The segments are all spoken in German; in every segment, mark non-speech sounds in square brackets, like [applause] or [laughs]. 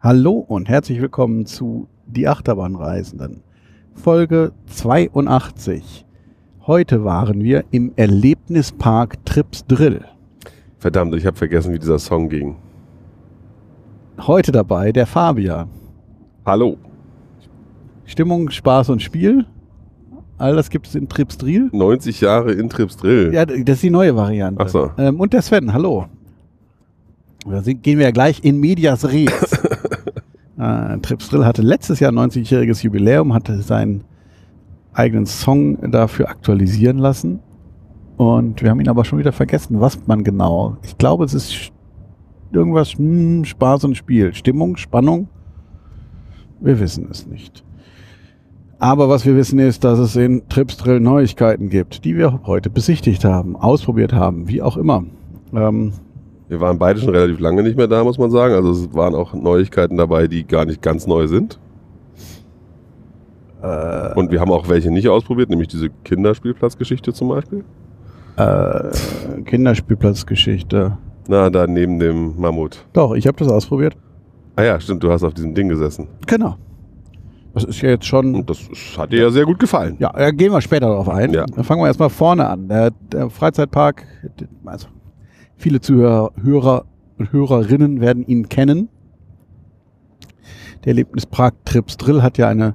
Hallo und herzlich willkommen zu Die Achterbahnreisenden. Folge 82. Heute waren wir im Erlebnispark Trips Drill. Verdammt, ich habe vergessen, wie dieser Song ging. Heute dabei der Fabian. Hallo. Stimmung, Spaß und Spiel. All das gibt es in Trips Drill. 90 Jahre in Trips Drill. Ja, das ist die neue Variante. Ach so. Ähm, und der Sven, hallo. Da sind- gehen wir ja gleich in Medias Res. [laughs] äh, Trips Drill hatte letztes Jahr 90-jähriges Jubiläum, hatte seinen eigenen Song dafür aktualisieren lassen. Und wir haben ihn aber schon wieder vergessen, was man genau. Ich glaube, es ist irgendwas hm, Spaß und Spiel. Stimmung, Spannung. Wir wissen es nicht. Aber was wir wissen ist, dass es in Trips Drill Neuigkeiten gibt, die wir heute besichtigt haben, ausprobiert haben, wie auch immer. Ähm, Wir waren beide schon relativ lange nicht mehr da, muss man sagen. Also es waren auch Neuigkeiten dabei, die gar nicht ganz neu sind. äh, Und wir haben auch welche nicht ausprobiert, nämlich diese Kinderspielplatzgeschichte zum Beispiel. äh, Kinderspielplatzgeschichte. Na, da neben dem Mammut. Doch, ich habe das ausprobiert. Ah ja, stimmt, du hast auf diesem Ding gesessen. Genau. Das ist ja jetzt schon. Und das hat dir ja sehr gut gefallen. Ja, äh, gehen wir später darauf ein. Ja. Dann fangen wir erstmal vorne an. Der, der Freizeitpark, also viele Zuhörer Hörer und Hörerinnen werden ihn kennen. Der Erlebnispark Trips Drill hat ja eine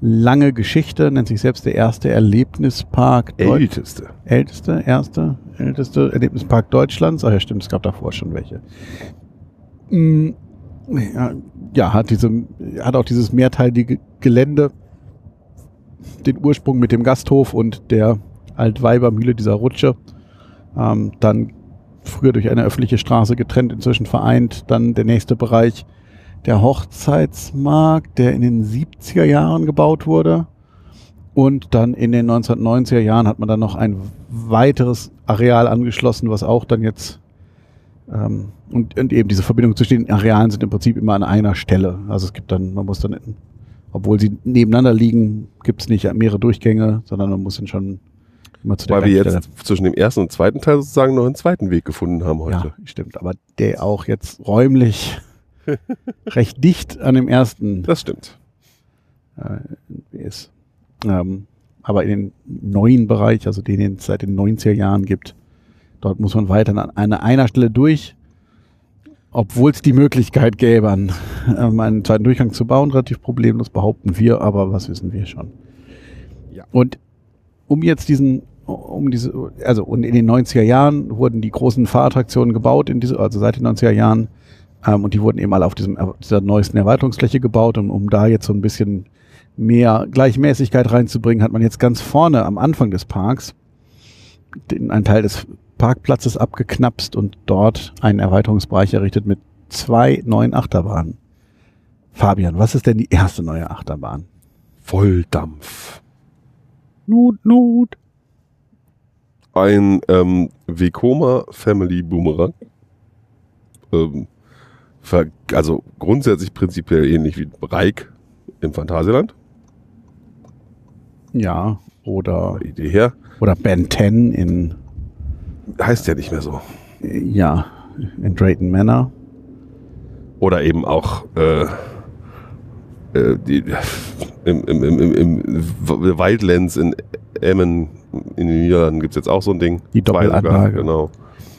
lange Geschichte, nennt sich selbst der erste Erlebnispark Älteste. älteste, erste, älteste Erlebnispark Deutschlands. Ach ja, stimmt, es gab davor schon welche. Mm, Ja, ja, hat diese, hat auch dieses mehrteilige Gelände, den Ursprung mit dem Gasthof und der Altweibermühle, dieser Rutsche. Ähm, dann früher durch eine öffentliche Straße getrennt, inzwischen vereint. Dann der nächste Bereich, der Hochzeitsmarkt, der in den 70er Jahren gebaut wurde. Und dann in den 1990er Jahren hat man dann noch ein weiteres Areal angeschlossen, was auch dann jetzt ähm, und, und eben diese Verbindung zwischen den Arealen sind im Prinzip immer an einer Stelle. Also es gibt dann, man muss dann, obwohl sie nebeneinander liegen, gibt es nicht mehrere Durchgänge, sondern man muss dann schon immer zu Weil wir jetzt zwischen dem ersten und zweiten Teil sozusagen noch einen zweiten Weg gefunden haben heute. Ja, stimmt. Aber der auch jetzt räumlich [laughs] recht dicht an dem ersten Das stimmt. äh, ist. Ähm, aber in den neuen Bereich, also den, den es seit den 90er Jahren gibt, dort muss man weiter an einer, einer Stelle durch, obwohl es die Möglichkeit gäbe, an, ähm, einen zweiten Durchgang zu bauen, relativ problemlos behaupten wir, aber was wissen wir schon. Ja. Und um jetzt diesen, um diese, also und in den 90er Jahren wurden die großen Fahrattraktionen gebaut, in diese, also seit den 90er Jahren, ähm, und die wurden eben alle auf diesem, auf dieser neuesten Erweiterungsfläche gebaut, und um da jetzt so ein bisschen mehr Gleichmäßigkeit reinzubringen, hat man jetzt ganz vorne am Anfang des Parks den, einen Teil des Parkplatzes abgeknapst und dort einen Erweiterungsbereich errichtet mit zwei neuen Achterbahnen. Fabian, was ist denn die erste neue Achterbahn? Volldampf. Nut, Nut. Ein ähm, Vekoma Family Boomerang. Ähm, also grundsätzlich prinzipiell ähnlich wie Reik im Phantasialand. Ja, oder, Idee her. oder Ben 10 in, Heißt ja nicht mehr so. ja, in Drayton Manor. Oder eben auch äh, äh, die, im, im, im, im, im Wildlands in Emmen in den Niederlanden gibt es jetzt auch so ein Ding. Die Doppelanlage. Genau.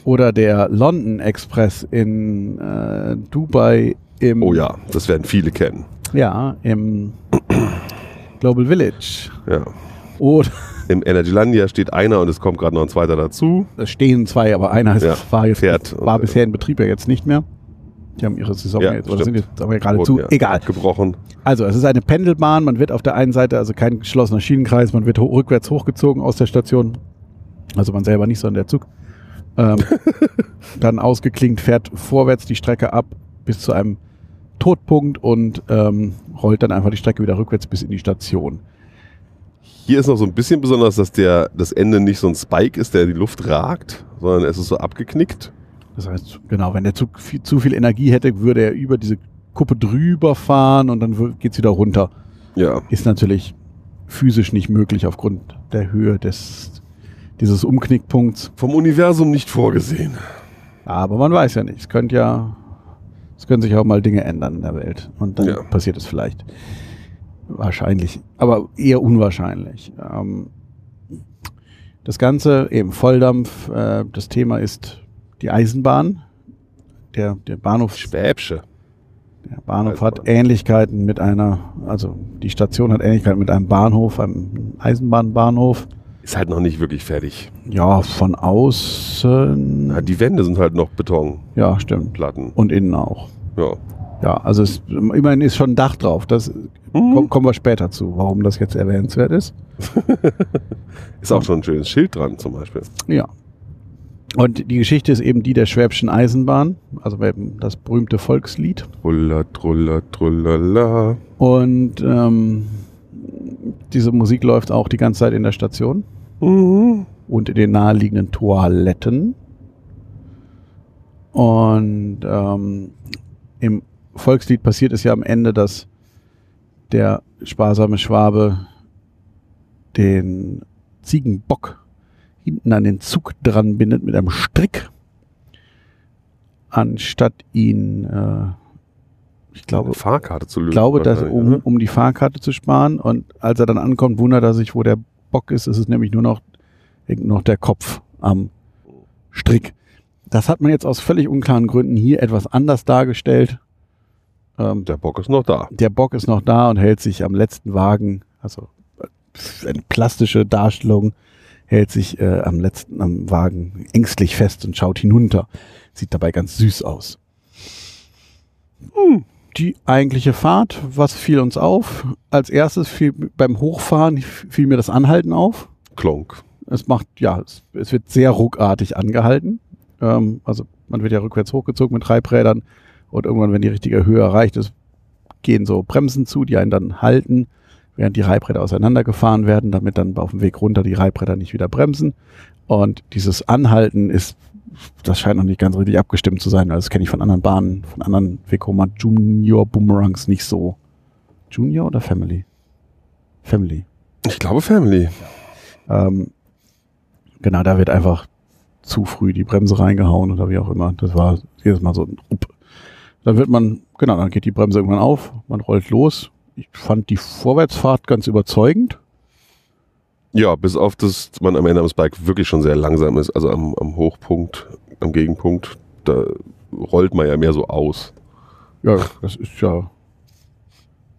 Oder der London Express in äh, Dubai im, Oh ja, das werden viele kennen. ja, im Global Village. Ja. Oder Im Energylandia steht einer und es kommt gerade noch ein zweiter dazu. es stehen zwei, aber einer ist, Ja, war, jetzt, fährt. war bisher in Betrieb ja jetzt nicht mehr. Die haben ihre Saison Ja, jetzt, oder sind jetzt aber gerade Wurden zu. ja Egal. Gebrochen. Also es ist eine Pendelbahn. Man wird auf der einen Seite, also kein geschlossener Schienenkreis, man wird ho rückwärts hochgezogen aus der Station. Also man selber nicht, sondern der Zug. Ähm, [laughs] dann ausgeklingt, fährt vorwärts die Strecke ab bis zu einem Todpunkt und ähm, rollt dann einfach die Strecke wieder rückwärts bis in die Station. Hier ist noch so ein bisschen besonders, dass der, das Ende nicht so ein Spike ist, der in die Luft ragt, sondern es ist so abgeknickt. Das heißt, genau, wenn der Zug viel, zu viel Energie hätte, würde er über diese Kuppe drüber fahren und dann geht es wieder runter. Ja. Ist natürlich physisch nicht möglich aufgrund der Höhe des, dieses Umknickpunkts. Vom Universum nicht vorgesehen. Aber man weiß ja nicht. Es könnte ja Es können sich auch mal Dinge ändern in der Welt. Und dann Ja. passiert es vielleicht. Wahrscheinlich. Aber eher unwahrscheinlich. Ähm, das Ganze eben Volldampf. Äh, das Thema ist die Eisenbahn. Der, der Bahnhof, Schwäbsche. der Bahnhof Eisenbahn. hat Ähnlichkeiten mit einer, also die Station hat Ähnlichkeiten mit einem Bahnhof, einem Eisenbahnbahnhof. Ist halt noch nicht wirklich fertig. Ja, von außen. Ja, die Wände sind halt noch Betonplatten. Ja, stimmt. Und innen auch. Ja. Ja, also es, immerhin ist schon ein Dach drauf. Das Mhm. komm, kommen wir später zu, warum das jetzt erwähnenswert ist. [laughs] Ist auch schon ein schönes Schild dran zum Beispiel. Ja. Und die Geschichte ist eben die der Schwäbischen Eisenbahn, also eben das berühmte Volkslied. Truller, truller, trullala. Und ähm, diese Musik läuft auch die ganze Zeit in der Station Mhm. und in den naheliegenden Toiletten. Und ähm, im Volkslied passiert es ja am Ende, dass der sparsame Schwabe den Ziegenbock hinten an den Zug dran bindet mit einem Strick, anstatt ihn, äh, ich glaube, Eine Fahrkarte zu lösen. glaube, dass, um, um die Fahrkarte zu sparen. Und als er dann ankommt, wundert er sich, wo der Bock ist. Es ist nämlich nur noch, noch der Kopf am Strick. Das hat man jetzt aus völlig unklaren Gründen hier etwas anders dargestellt. Ähm, Der Bock ist noch da. der Bock ist noch da und hält sich am letzten Wagen, also äh, eine plastische Darstellung, hält sich äh, am letzten am Wagen ängstlich fest und schaut hinunter. Sieht dabei ganz süß aus. Hm, Die eigentliche Fahrt, was fiel uns auf? Als erstes fiel beim Hochfahren fiel mir das Anhalten auf. Klonk. Es macht, ja, es, es wird sehr ruckartig angehalten. Ähm, also man wird ja rückwärts hochgezogen mit Treibrädern und irgendwann, wenn die richtige Höhe erreicht ist, gehen so Bremsen zu, die einen dann halten, während die Reibräder auseinandergefahren werden, damit dann auf dem Weg runter die Reibräder nicht wieder bremsen. Und dieses Anhalten ist, das scheint noch nicht ganz richtig abgestimmt zu sein. Also das kenne ich von anderen Bahnen, von anderen Vekoma Junior Boomerangs nicht so. Junior oder Family? Family. Ich glaube Family. Ähm, genau, da wird einfach zu früh die Bremse reingehauen oder wie auch immer. Das war jedes Mal so ein Upp. Dann wird man, genau, dann geht die Bremse irgendwann auf, man rollt los. Ich fand die Vorwärtsfahrt ganz überzeugend. Ja, bis auf das man am Ende am Bike wirklich schon sehr langsam ist. Also am, am Hochpunkt, am Gegenpunkt, da rollt man ja mehr so aus. Ja, das ist ja,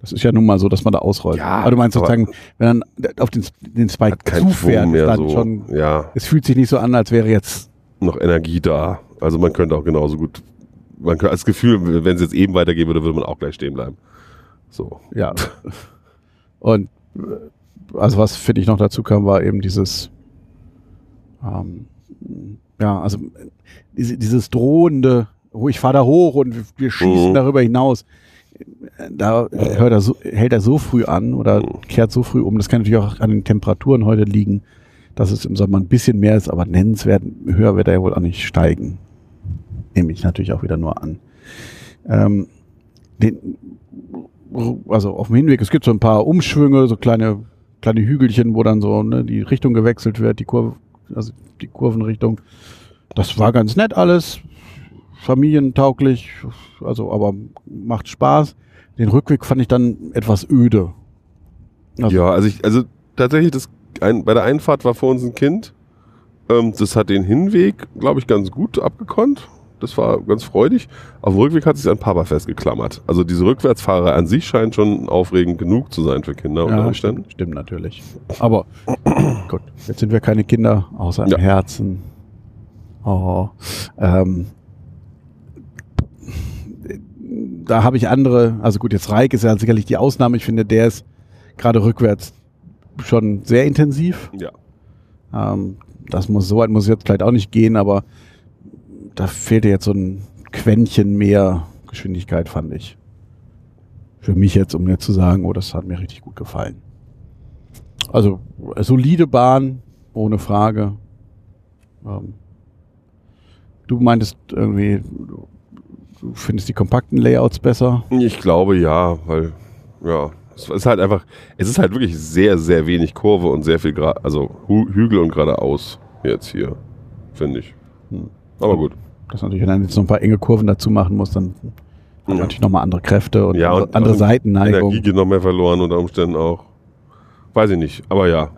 das ist ja nun mal so, dass man da ausrollt. Ja, aber du meinst sozusagen, wenn man auf den, den Spike zufährt, mehr dann so. schon, Ja, es fühlt sich nicht so an, als wäre jetzt, noch Energie da. Also man könnte auch genauso gut, man könnte als Gefühl, wenn es jetzt eben weitergehen würde, würde man auch gleich stehen bleiben. So. ja. Und äh, also was finde ich noch dazu kam, war eben dieses, ähm, ja, also diese, dieses drohende, oh, ich fahre da hoch und wir schießen Mhm. darüber hinaus. Da hört er so, hält er so früh an oder Mhm. kehrt so früh um. Das kann natürlich auch an den Temperaturen heute liegen, dass es im Sommer ein bisschen mehr ist, aber nennenswert höher wird er ja wohl auch nicht steigen. Nehme ich natürlich auch wieder nur an. Ähm, den, also auf dem Hinweg, es gibt so ein paar Umschwünge, so kleine, kleine Hügelchen, wo dann so ne, die Richtung gewechselt wird, die Kurve, also die Kurvenrichtung. Das war ganz nett alles, familientauglich, also aber macht Spaß. Den Rückweg fand ich dann etwas öde. Also- ja, also ich, also tatsächlich, das ein, bei der Einfahrt war vor uns ein Kind. Ähm, das hat den Hinweg, glaube ich, ganz gut abgekonnt. Das war ganz freudig. Auf dem Rückweg hat sich an Papa festgeklammert. Also diese Rückwärtsfahrer an sich scheint schon aufregend genug zu sein für Kinder unter Ja, Umständen. stimmt, stimmt natürlich. Aber [clears throat] gut, jetzt sind wir keine Kinder, außer im Ja. Herzen. Oh. Ähm, da habe ich andere, also gut, jetzt Reik ist ja sicherlich die Ausnahme. Ich finde, der ist gerade rückwärts schon sehr intensiv. Ja. Ähm, das muss, so weit muss es jetzt vielleicht auch nicht gehen, aber da fehlte jetzt so ein Quäntchen mehr Geschwindigkeit, fand ich. Für mich jetzt, um mir zu sagen, oh, das hat mir richtig gut gefallen. Also, äh, solide Bahn, ohne Frage. Ähm, du meintest irgendwie, du du findest die kompakten Layouts besser. Ich glaube ja, weil ja, es ist halt einfach, es ist halt wirklich sehr, sehr wenig Kurve und sehr viel, Gra also Hü Hügel und geradeaus jetzt hier, finde ich. Hm. Aber gut. Das natürlich, wenn du jetzt noch ein paar enge Kurven dazu machen musst, dann Hat Ja. natürlich nochmal andere Kräfte und, Ja, und andere auch Seitenneigung. Energie geht noch mehr verloren unter Umständen auch. Weiß ich nicht, aber ja.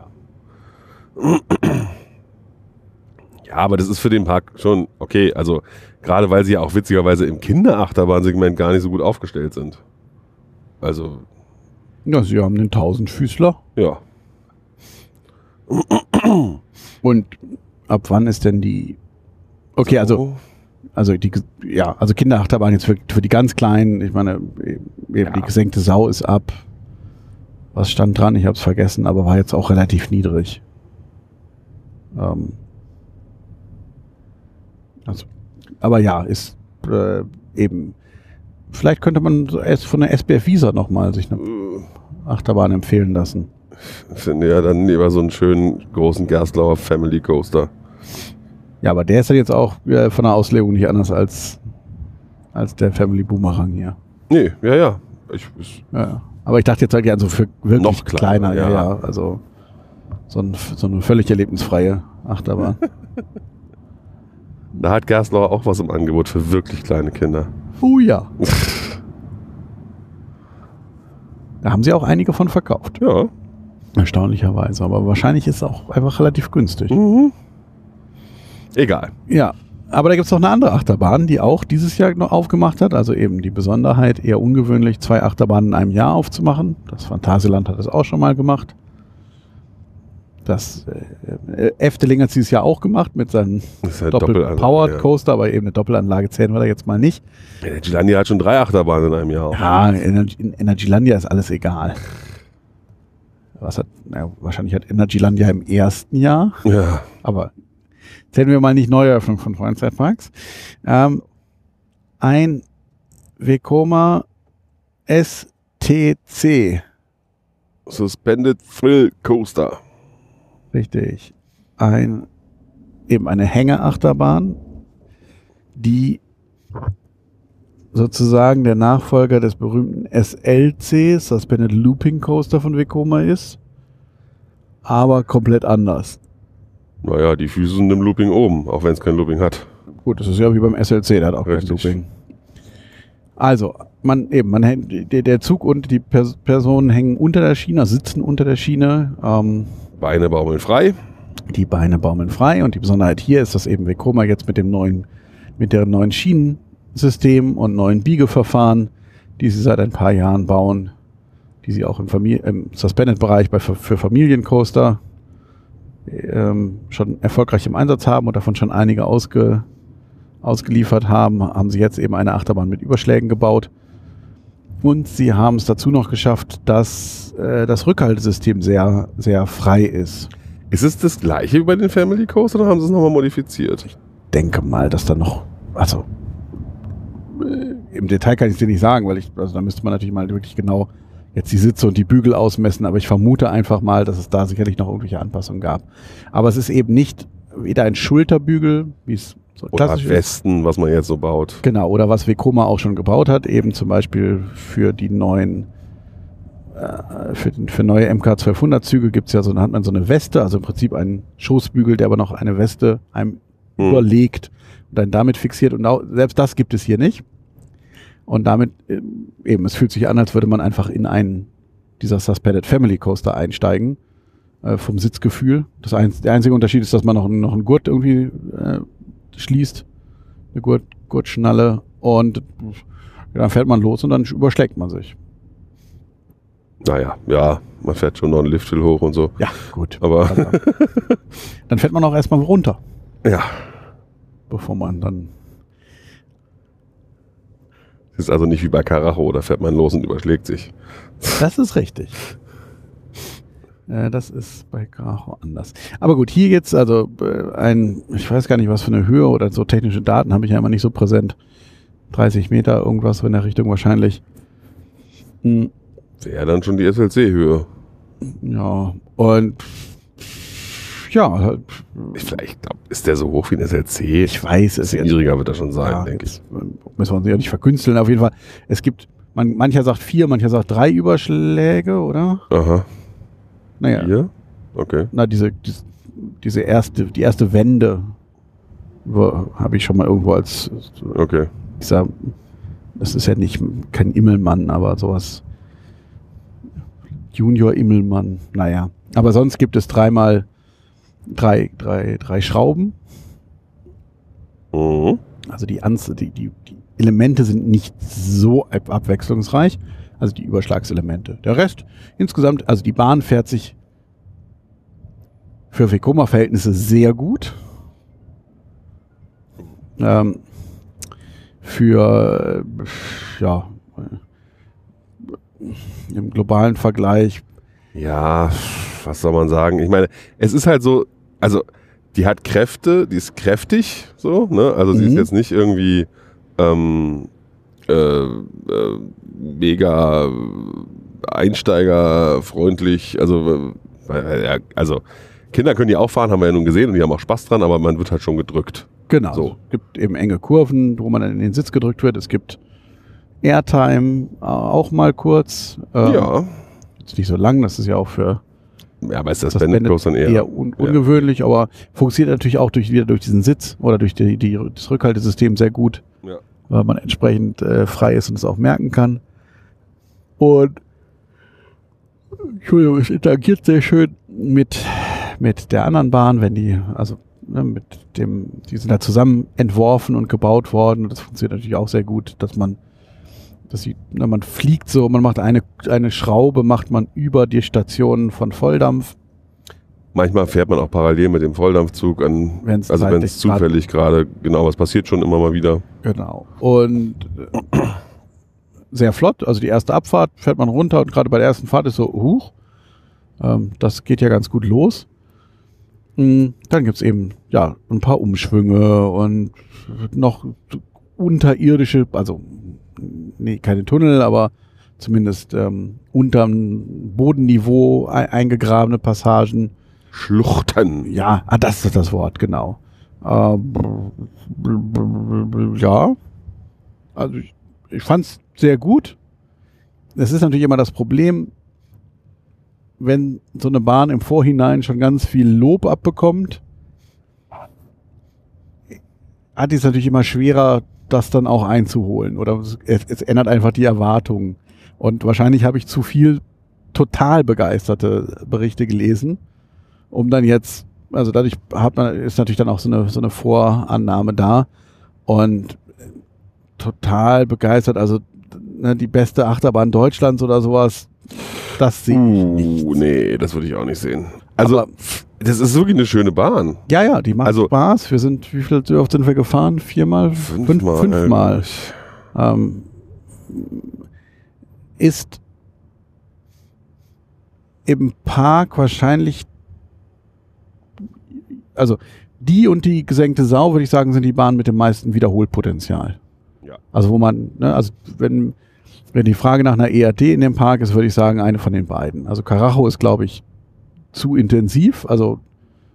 Ja, aber das ist für den Park schon okay. Also gerade weil sie ja auch witzigerweise im Kinderachterbahnsegment gar nicht so gut aufgestellt sind. Also, Ja, sie haben den Tausendfüßler. ja. Und ab wann ist denn die. Okay, also, So. Also die, ja, also Kinderachterbahn jetzt für, für die ganz Kleinen, ich meine, eben die gesenkte Sau ist ab. Was stand dran? Ich habe es vergessen, aber war jetzt auch relativ niedrig. Ähm, also, aber ja, ist äh, eben. Vielleicht könnte man erst von der SBF Visa nochmal sich eine Achterbahn empfehlen lassen. Ich finde ja dann lieber so einen schönen großen Gerstlauer Family Coaster. Ja, aber der ist ja jetzt auch äh, von der Auslegung nicht anders als, als der Family Boomerang hier. Nee, ja, ja. Ich, ich, Ja, ja. Aber ich dachte jetzt halt ja so für wirklich Noch kleiner, kleiner, ja, ja. Also so, ein, so eine völlig erlebnisfreie Achterbahn. [laughs] da hat Gerstlauer auch was im Angebot für wirklich kleine Kinder. oh ja. [laughs] Da haben sie auch einige von verkauft. Ja. Erstaunlicherweise. Aber wahrscheinlich ist es auch einfach relativ günstig. Mhm. Egal. Ja. Aber da gibt es noch eine andere Achterbahn, die auch dieses Jahr noch aufgemacht hat. Also eben die Besonderheit, eher ungewöhnlich, zwei Achterbahnen in einem Jahr aufzumachen. Das Phantasialand hat das auch schon mal gemacht. Das äh, Efteling hat es dieses Jahr auch gemacht mit seinem halt Doppel-Powered ja. Coaster, aber eben eine Doppelanlage zählen wir da jetzt mal nicht. Energylandia hat schon drei Achterbahnen in einem Jahr. Ja, in Energy- in Energylandia ist alles egal. Was hat, na, wahrscheinlich hat Energylandia im ersten Jahr, Ja. aber zählen wir mal nicht Neueröffnung von Freizeitparks. Ähm, ein Vekoma STC, Suspended Thrill Coaster. richtig. Ein, eben eine Hängeachterbahn, die sozusagen der Nachfolger des berühmten SLC, Suspended Looping Coaster von Vekoma ist, aber komplett anders. Naja, die Füße sind im Looping oben, auch wenn es kein Looping hat. Gut, das ist ja wie beim SLC, der hat auch Richtig. kein Looping. Also, man eben, man hängt- der, Zug und die Pers Personen hängen unter der Schiene, sitzen unter der Schiene. Ähm, Beine baumeln frei. die Beine baumeln frei und die Besonderheit hier ist, dass eben Vekoma jetzt mit dem neuen, mit deren neuen Schienensystem und neuen Biegeverfahren, die sie seit ein paar Jahren bauen, die sie auch im, Famili im Suspended-Bereich für Familiencoaster ähm, schon erfolgreich im Einsatz haben und davon schon einige ausge, ausgeliefert haben, haben sie jetzt eben eine Achterbahn mit Überschlägen gebaut. Und sie haben es dazu noch geschafft, dass äh, das Rückhaltesystem sehr, sehr frei ist. Ist es das gleiche wie bei den Family Coaster oder haben sie es nochmal modifiziert? denke mal, dass da noch, also im Detail kann ich es dir nicht sagen, weil ich, also da müsste man natürlich mal wirklich genau jetzt die Sitze und die Bügel ausmessen, aber ich vermute einfach mal, dass es da sicherlich noch irgendwelche Anpassungen gab. Aber es ist eben nicht weder ein Schulterbügel, wie es so Oder klassisch ist. Westen, was man jetzt so baut. Genau, oder was Vekoma auch schon gebaut hat, eben zum Beispiel für die neuen, äh, für, für neue MK1200-Züge gibt's ja so, dann hat man so eine Weste, also im Prinzip einen Schoßbügel, der aber noch eine Weste einem Hm. überlegt und dann damit fixiert und auch, selbst das gibt es hier nicht. Und damit äh, eben, es fühlt sich an, als würde man einfach in einen dieser Suspended Family Coaster einsteigen, äh, vom Sitzgefühl. Das ein, der einzige Unterschied ist, dass man noch, einen- noch einen Gurt irgendwie äh, schließt, eine Gurt, Gurtschnalle und dann fährt man los und dann überschlägt man sich. Naja, ja, man fährt schon noch einen Lifthill hoch und so. Ja, gut. Aber Also, dann fährt man auch erstmal runter, [laughs] ja, bevor man dann. Ist also nicht wie bei Karacho, da fährt man los und überschlägt sich. Das ist richtig. Äh, das ist bei Karacho anders. Aber gut, hier jetzt also äh, ein, ich weiß gar nicht, was für eine Höhe oder so technische Daten habe ich ja immer nicht so präsent. 30 Meter, irgendwas so in der Richtung wahrscheinlich. Hm, Wäre dann schon die SLC-Höhe. ja, und ja, Vielleicht glaub, ist der so hoch wie ein SLC. ich weiß es niedriger wird er schon sein, Ja, denke ich. jetzt, äh, Müssen wir uns ja nicht verkünsteln. Auf jeden Fall, es gibt, man, mancher sagt vier, mancher sagt drei Überschläge, oder? Aha. Naja, Hier? Okay. na, diese, diese, diese erste, die erste Wende habe ich schon mal irgendwo als Okay. dieser das ist ja nicht kein Immelmann, aber sowas. Junior Immelmann, naja. Aber sonst gibt es dreimal drei, drei, drei Schrauben. Mhm. Also die, Anz die, die, die Elemente sind nicht so ab abwechslungsreich. Also die Überschlagselemente. Der Rest insgesamt, also die Bahn fährt sich für Vekoma-Verhältnisse sehr gut. Ähm, für, äh, ja, äh, im globalen Vergleich. Ja, was soll man sagen? Ich meine, es ist halt so, also die hat Kräfte, die ist kräftig, so, ne? Also sie ist Mhm. jetzt nicht irgendwie ähm, äh, äh, mega einsteigerfreundlich, also, äh, also Kinder können die auch fahren, haben wir ja nun gesehen und die haben auch Spaß dran, aber man wird halt schon gedrückt. Genau. So. Es gibt eben enge Kurven, wo man dann in den Sitz gedrückt wird. Es gibt Airtime äh, auch mal kurz. Ähm, ja. Ist nicht so lang, das ist ja auch für Ja, aber ist das, das Bandit Bandit Coaster eher? eher un ungewöhnlich, aber funktioniert natürlich auch durch, wieder durch diesen Sitz oder durch die, die, das Rückhaltesystem sehr gut, Ja. weil man entsprechend äh, frei ist und es auch merken kann. Und Entschuldigung, es interagiert sehr schön mit, mit der anderen Bahn, wenn die, also ne, mit dem, die sind da zusammen entworfen und gebaut worden und das funktioniert natürlich auch sehr gut, dass man dass sie, ne, man fliegt so, man macht eine, eine Schraube, macht man über die Stationen von Volldampf. Manchmal fährt man auch parallel mit dem Volldampfzug an, Wenn's also wenn es zufällig gerade, genau, was passiert schon immer mal wieder. Genau. Und äh, sehr flott. Also die erste Abfahrt fährt man runter und gerade bei der ersten Fahrt ist so, huch, ähm, das geht ja ganz gut los. Mm, Dann gibt's eben ja ein paar Umschwünge und noch unterirdische, also nee, keine Tunnel, aber zumindest ähm, unterm Bodenniveau ei- eingegrabene Passagen. Schluchten. Ja, ah, das ist das Wort, genau. Äh, ja, also ich, ich fand es sehr gut. Es ist natürlich immer das Problem, wenn so eine Bahn im Vorhinein schon ganz viel Lob abbekommt, hat es natürlich immer schwerer, das dann auch einzuholen. Oder es, es ändert einfach die Erwartungen. Und wahrscheinlich habe ich zu viel total begeisterte Berichte gelesen, um dann jetzt, also dadurch hat man, ist natürlich dann auch so eine, so eine Vorannahme da. Und total begeistert, also ne, die beste Achterbahn Deutschlands oder sowas, das sehe ich nicht. Uh, nee, das würde ich auch nicht sehen. Also, Aber- das ist wirklich eine schöne Bahn. Ja, ja, die macht Also- Spaß. Wir sind, wie viel oft sind wir gefahren? Viermal? Fünf, fünfmal. äh, Ähm, ist im Park wahrscheinlich, also die und die gesenkte Sau, würde ich sagen, sind die Bahnen mit dem meisten Wiederholpotenzial. Ja. Also wo man, ne, also wenn, wenn die Frage nach einer ERT in dem Park ist, würde ich sagen, eine von den beiden. Also Karacho ist, glaube ich, zu intensiv, also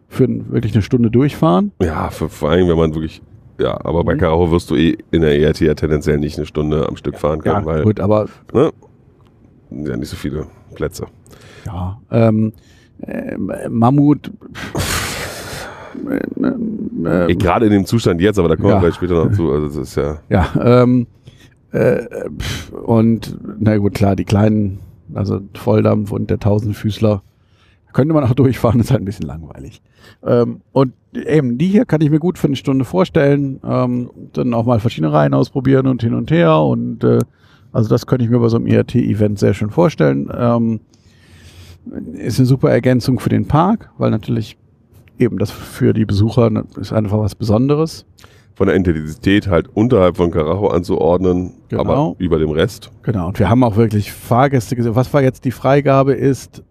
für wirklich eine Stunde durchfahren. Ja, für, vor allem, wenn man wirklich, ja, aber bei Mhm. Karacho wirst du eh in der ERT ja tendenziell nicht eine Stunde am Stück fahren können, weil, gut, aber ne, ja, nicht so viele Plätze. Ja, ähm, äh, Mammut. Äh, äh, Gerade in dem Zustand jetzt, aber da kommen Ja. wir vielleicht später noch zu. Also das ist ja, ja, ähm, äh, und na gut, klar, die kleinen, also Volldampf und der Tausendfüßler, könnte man auch durchfahren, ist halt ein bisschen langweilig. Ähm, und eben, die hier kann ich mir gut für eine Stunde vorstellen, ähm, dann auch mal verschiedene Reihen ausprobieren und hin und her und äh, also das könnte ich mir bei so einem ERT-Event sehr schön vorstellen. Ähm, ist eine super Ergänzung für den Park, weil natürlich eben das für die Besucher ne, ist einfach was Besonderes. von der Intensität halt unterhalb von Karacho anzuordnen, Genau. aber über dem Rest. Genau, und wir haben auch wirklich Fahrgäste gesehen. Was war jetzt die Freigabe ist,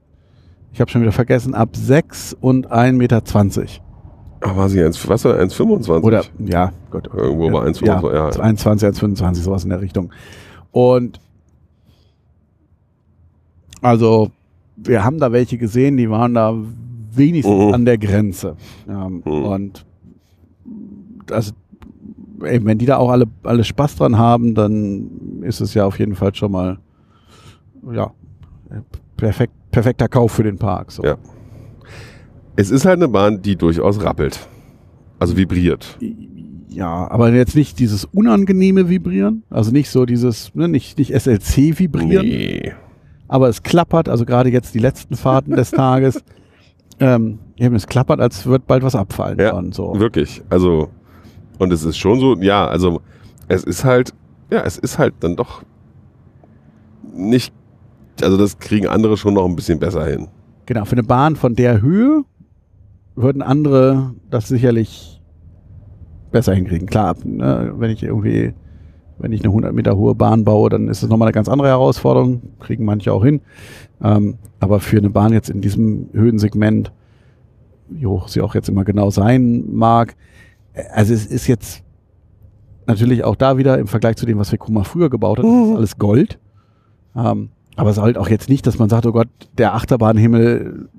ich habe schon wieder vergessen, ab 6 und 1,20 Meter. Ah, war sie 1, was war 1,25? Oder, ja, Gott. Irgendwo bei 1,25, ja, ja. 1,20, 1,25, sowas in der Richtung. Und also, wir haben da welche gesehen, die waren da wenigstens Mhm. an der Grenze. Ähm, Mhm. Und also, eben, wenn die da auch alle, alle Spaß dran haben, dann ist es ja auf jeden Fall schon mal ja, perfekt, perfekter Kauf für den Park. So. Ja. Es ist halt eine Bahn, die durchaus rappelt. Also vibriert. Ja, aber jetzt nicht dieses unangenehme Vibrieren, also nicht so dieses, ne, nicht, nicht SLC vibrieren, Nee. aber es klappert, also gerade jetzt die letzten Fahrten des [laughs] Tages, ähm, eben es klappert, als wird bald was abfallen. Ja, und so. Wirklich. Also, und es ist schon so, ja, also es ist halt, ja, es ist halt dann doch nicht, also das kriegen andere schon noch ein bisschen besser hin. Genau, für eine Bahn von der Höhe würden andere das sicherlich besser hinkriegen. Klar, ne, wenn ich irgendwie, wenn ich eine 100 Meter hohe Bahn baue, dann ist das nochmal eine ganz andere Herausforderung. Kriegen manche auch hin. Ähm, aber für eine Bahn jetzt in diesem Höhensegment, wie hoch sie auch jetzt immer genau sein mag, äh, also es ist jetzt natürlich auch da wieder im Vergleich zu dem, was Vekoma früher gebaut hat, das ist alles Gold. Ähm, aber es ist halt auch jetzt nicht, dass man sagt, oh Gott, der Achterbahnhimmel,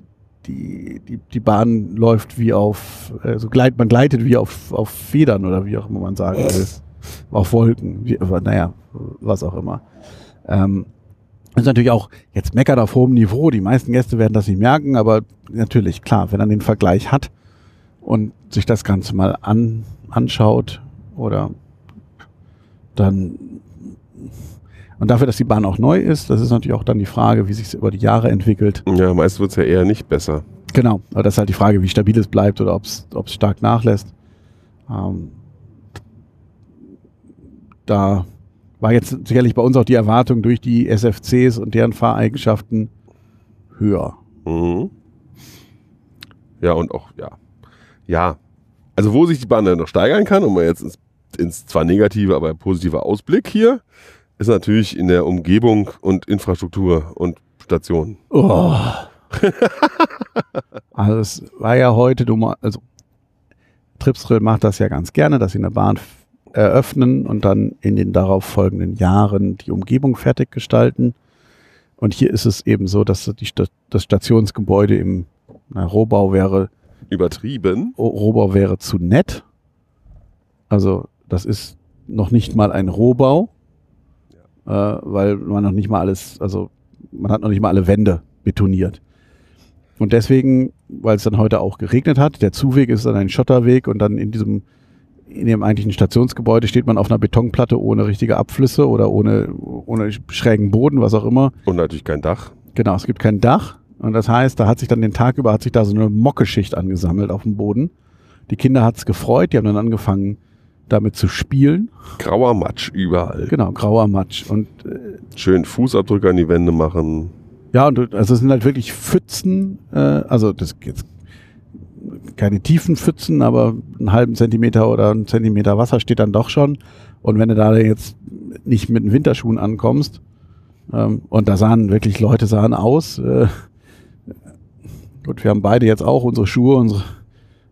die, die, die Bahn läuft wie auf, also gleit, man gleitet wie auf, auf Federn oder wie auch immer man sagen will. Auf Wolken, wie, naja, was auch immer. Ähm, ist natürlich auch jetzt meckert auf hohem Niveau. Die meisten Gäste werden das nicht merken, aber natürlich, klar, wenn er den Vergleich hat und sich das Ganze mal an, anschaut oder dann und dafür, dass die Bahn auch neu ist, das ist natürlich auch dann die Frage, wie sich es über die Jahre entwickelt. Ja, meist wird es ja eher nicht besser. Genau, aber das ist halt die Frage, wie stabil es bleibt oder ob es stark nachlässt. Ähm, da war jetzt sicherlich bei uns auch die Erwartung durch die SFCs und deren Fahreigenschaften höher. Mhm. Ja, und auch, ja. Ja. Also, wo sich die Bahn dann noch steigern kann, und mal jetzt ins, ins zwar negative, aber positive Ausblick hier, ist natürlich in der Umgebung und Infrastruktur und Stationen. Oh. [laughs] also es war ja heute, du also Tripsdrill macht das ja ganz gerne, dass sie eine Bahn eröffnen und dann in den darauf folgenden Jahren die Umgebung fertig gestalten. Und hier ist es eben so, dass die das Stationsgebäude im na, Rohbau wäre, Übertrieben. Rohbau wäre zu nett. Also das ist noch nicht mal ein Rohbau, äh, weil man noch nicht mal alles, also man hat noch nicht mal alle Wände betoniert. Und deswegen, weil es dann heute auch geregnet hat, der Zuweg ist dann ein Schotterweg und dann in diesem, in dem eigentlichen Stationsgebäude steht man auf einer Betonplatte ohne richtige Abflüsse oder ohne, ohne schrägen Boden, was auch immer. Und natürlich kein Dach. Genau, es gibt kein Dach. Und das heißt, da hat sich dann den Tag über, hat sich da so eine Mockeschicht angesammelt auf dem Boden. Die Kinder hat's gefreut, die haben dann angefangen, damit zu spielen. Grauer Matsch überall. Genau, grauer Matsch. Und äh, Schön Fußabdrücke an die Wände machen. ja, und du- also es sind halt wirklich Pfützen, äh, also das jetzt keine tiefen Pfützen, aber einen halben Zentimeter oder einen Zentimeter Wasser steht dann doch schon. Und wenn du da jetzt nicht mit den Winterschuhen ankommst, ähm, und da sahen wirklich Leute sahen aus, äh, gut, wir haben beide jetzt auch unsere Schuhe, unsere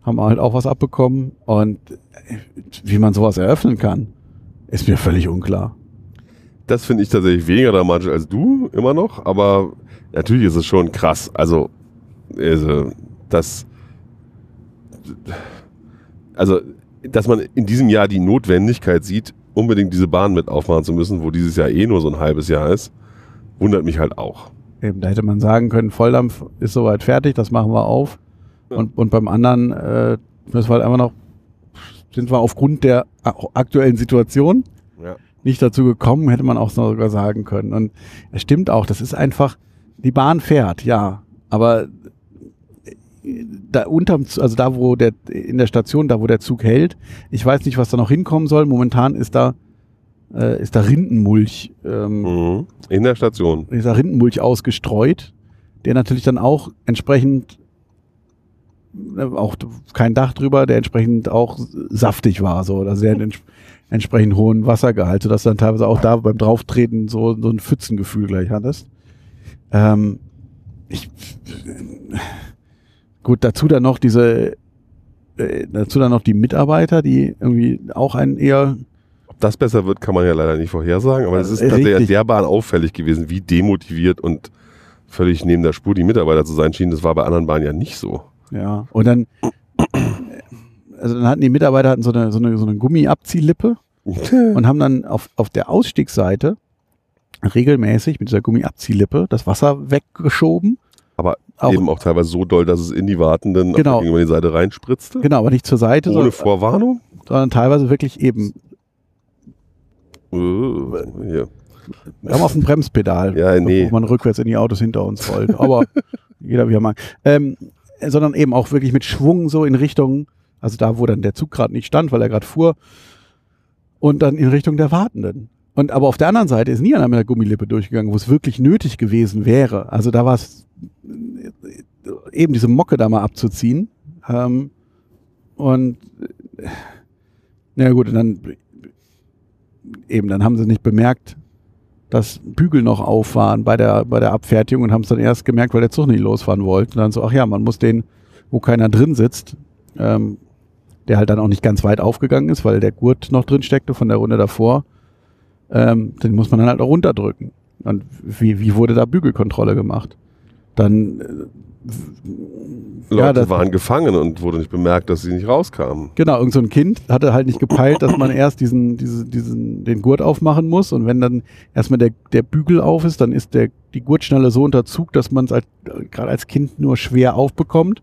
haben halt auch was abbekommen und äh, wie man sowas eröffnen kann, ist mir völlig unklar. Das finde ich tatsächlich weniger dramatisch als du, immer noch. Aber natürlich ist es schon krass. Also, also das. Also, dass man in diesem Jahr die Notwendigkeit sieht, unbedingt diese Bahn mit aufmachen zu müssen, wo dieses Jahr eh nur so ein halbes Jahr ist, wundert mich halt auch. Eben, da hätte man sagen können, Volldampf ist soweit fertig, das machen wir auf. Ja. Und, und beim anderen äh, müssen wir halt einfach noch, sind wir aufgrund der aktuellen Situation Ja. nicht dazu gekommen, hätte man auch sogar sagen können. Und es stimmt auch, das ist einfach, die Bahn fährt, ja, aber äh, da unterm, also da wo der, in der Station, da wo der Zug hält, ich weiß nicht, was da noch hinkommen soll. Momentan ist da, äh, ist da Rindenmulch, ähm, Mhm. In der Station. dieser Rindenmulch ausgestreut, der natürlich dann auch entsprechend auch kein Dach drüber, der entsprechend auch saftig war, so, also der [laughs] ents entsprechend hohen Wassergehalt, sodass du dann teilweise auch da beim Drauftreten so, so ein Pfützengefühl gleich hattest. Ähm, ich, gut, dazu dann noch diese, äh, dazu dann noch die Mitarbeiter, die irgendwie auch einen eher Ob das besser wird, kann man ja leider nicht vorhersagen. Aber es ist Äh, tatsächlich Bahn auffällig gewesen, wie demotiviert und völlig neben der Spur die Mitarbeiter zu sein schienen. Das war bei anderen Bahnen ja nicht so. Ja, und dann, also dann hatten die Mitarbeiter hatten so eine, so eine, so eine Gummiabziehlippe und haben dann auf, auf der Ausstiegsseite regelmäßig mit dieser Gummiabziehlippe das Wasser weggeschoben. Aber Auch, Eben auch teilweise so doll, dass es in die Wartenden Genau. gegenüber die Seite reinspritzte. genau, aber nicht zur Seite, Ohne sondern, Vorwarnung. sondern teilweise wirklich eben Äh, hier. Wir haben auf dem Bremspedal, Ja, nee. wo man rückwärts in die Autos hinter uns rollt. Aber [laughs] jeder wie er mag. Ähm, sondern eben auch wirklich mit Schwung so in Richtung, also da, wo dann der Zug gerade nicht stand, weil er gerade fuhr, und dann in Richtung der Wartenden. Und aber auf der anderen Seite ist nie einer mit der Gummilippe durchgegangen, wo es wirklich nötig gewesen wäre. Also da war es äh, eben diese Mocke da mal abzuziehen. Ähm, und äh, na gut, und dann eben, dann haben sie nicht bemerkt, dass Bügel noch auf waren bei der, bei der Abfertigung und haben es dann erst gemerkt, weil der Zug nicht losfahren wollte. Und dann so, ach ja, man muss den, wo keiner drin sitzt, ähm, der halt dann auch nicht ganz weit aufgegangen ist, weil der Gurt noch drin steckte von der Runde davor, ähm, den muss man dann halt auch runterdrücken. Und wie, wie wurde da Bügelkontrolle gemacht? Dann, äh, Leute ja, waren gefangen und wurde nicht bemerkt, dass sie nicht rauskamen. Genau, irgend so ein Kind hatte halt nicht gepeilt, dass man [clears throat] erst diesen, diese, diesen, den Gurt aufmachen muss und wenn dann erstmal der, der Bügel auf ist, dann ist der, die Gurtschnalle so unter Zug, dass man es als, gerade als Kind nur schwer aufbekommt.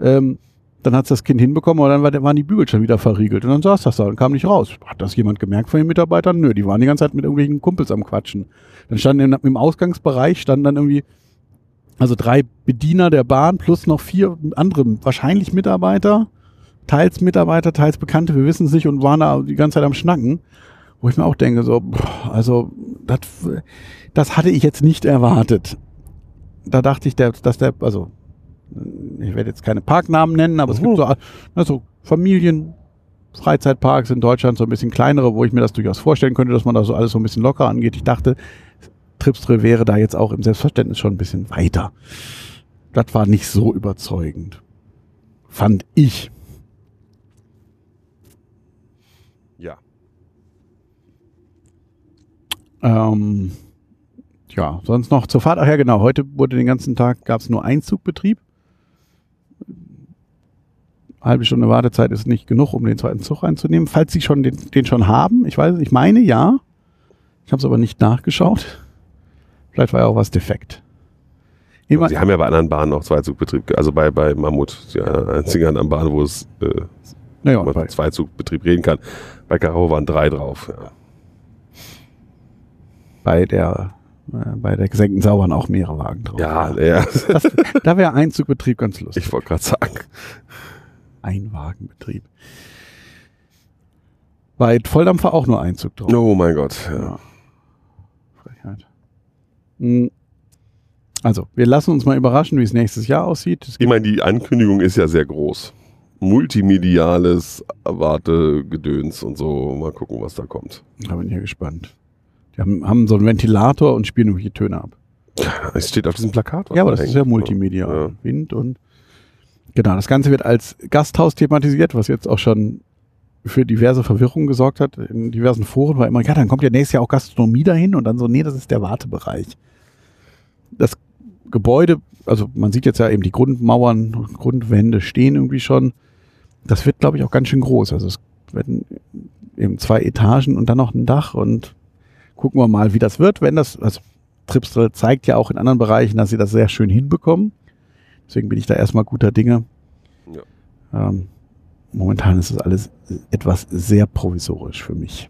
Ähm, dann hat das Kind hinbekommen, aber dann war, der- waren die Bügel schon wieder verriegelt und dann saß das da und kam nicht raus. Hat das jemand gemerkt von den Mitarbeitern? Nö, die waren die ganze Zeit mit irgendwelchen Kumpels am Quatschen. Dann standen im, im Ausgangsbereich standen dann irgendwie also drei Bediener der Bahn plus noch vier andere, wahrscheinlich Mitarbeiter, teils Mitarbeiter, teils Bekannte, wir wissen es nicht und waren da die ganze Zeit am Schnacken. Wo ich mir auch denke, so, also das, das hatte ich jetzt nicht erwartet. Da dachte ich, der, dass der, also ich werde jetzt keine Parknamen nennen, aber es gibt so also Familien, Freizeitparks in Deutschland, so ein bisschen kleinere, wo ich mir das durchaus vorstellen könnte, dass man da so alles so ein bisschen locker angeht. Ich dachte, Tripstre wäre da jetzt auch im Selbstverständnis schon ein bisschen weiter. Das war nicht so überzeugend. Fand ich. Ja. Ähm, ja, sonst noch zur Fahrt. Ach ja, genau. Heute wurde den ganzen Tag, gab es nur Einzugbetrieb. Halbe Stunde Wartezeit ist nicht genug, um den zweiten Zug reinzunehmen. Falls Sie schon den, den schon haben, ich weiß, ich meine ja. Ich habe es aber nicht nachgeschaut. Vielleicht war ja auch was defekt. Immer, Sie haben ja bei anderen Bahnen auch Zweizugbetrieb, also bei, bei Mammut, die einzige anderen Bahn, wo es äh, naja, man von Zweizugbetrieb reden kann. Bei Karo waren drei drauf. Ja. bei der äh, bei der gesenkten Sau waren auch mehrere Wagen drauf. Ja, ja. Das, da wäre Einzugbetrieb ganz [laughs] lustig. ich wollte gerade sagen. Einwagenbetrieb. Bei Volldampfer auch nur Einzug drauf. Oh mein Gott. Ja. Ja. Hm. Also, wir lassen uns mal überraschen, wie es nächstes Jahr aussieht. Es Ich meine, die Ankündigung ist ja sehr groß. Multimediales Wartegedöns und so. Mal gucken, was da kommt. da bin ich ja gespannt. Die haben, haben so einen Ventilator und spielen irgendwelche Töne ab. [laughs] Es steht auf diesem Plakat. was ja, aber da das ist hängt. ja Multimedia. Ja. Wind und. Genau, das Ganze wird als Gasthaus thematisiert, was jetzt auch schon für diverse Verwirrung gesorgt hat. In diversen Foren war immer, ja, dann kommt ja nächstes Jahr auch Gastronomie dahin und dann so, nee, das ist der Wartebereich. Das Gebäude, also man sieht jetzt ja eben die Grundmauern, Grundwände stehen irgendwie schon. Das wird, glaube ich, auch ganz schön groß. Also es werden eben zwei Etagen und dann noch ein Dach und gucken wir mal, wie das wird, wenn das, also Tripstre zeigt ja auch in anderen Bereichen, dass sie das sehr schön hinbekommen. Deswegen bin ich da erstmal guter Dinge. Ähm, momentan ist es alles etwas sehr provisorisch für mich.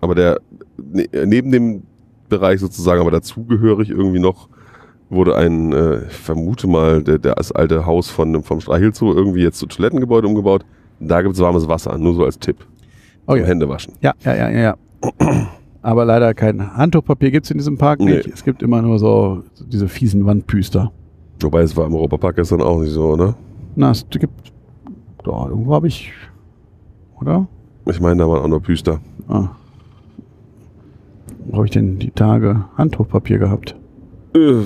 Aber der ne, neben dem Bereich sozusagen, aber dazugehörig irgendwie noch wurde ein, äh, ich vermute mal, der, der das alte Haus von vom Streichelzoo irgendwie jetzt zu Toilettengebäude umgebaut. Da gibt es warmes Wasser, nur so als Tipp. Oh ja. Hände waschen. Ja, ja, ja, ja. Aber leider kein Handtuchpapier gibt es in diesem Park Nee. nicht. Es gibt immer nur so diese fiesen Wandpüster. Wobei es war im Europapark gestern auch nicht so, ne? Na, es gibt. Da, irgendwo habe ich. Oder? Ich meine, da waren auch nur Püster. Ah. Wo habe ich denn die Tage Handtuchpapier gehabt? Äh, äh,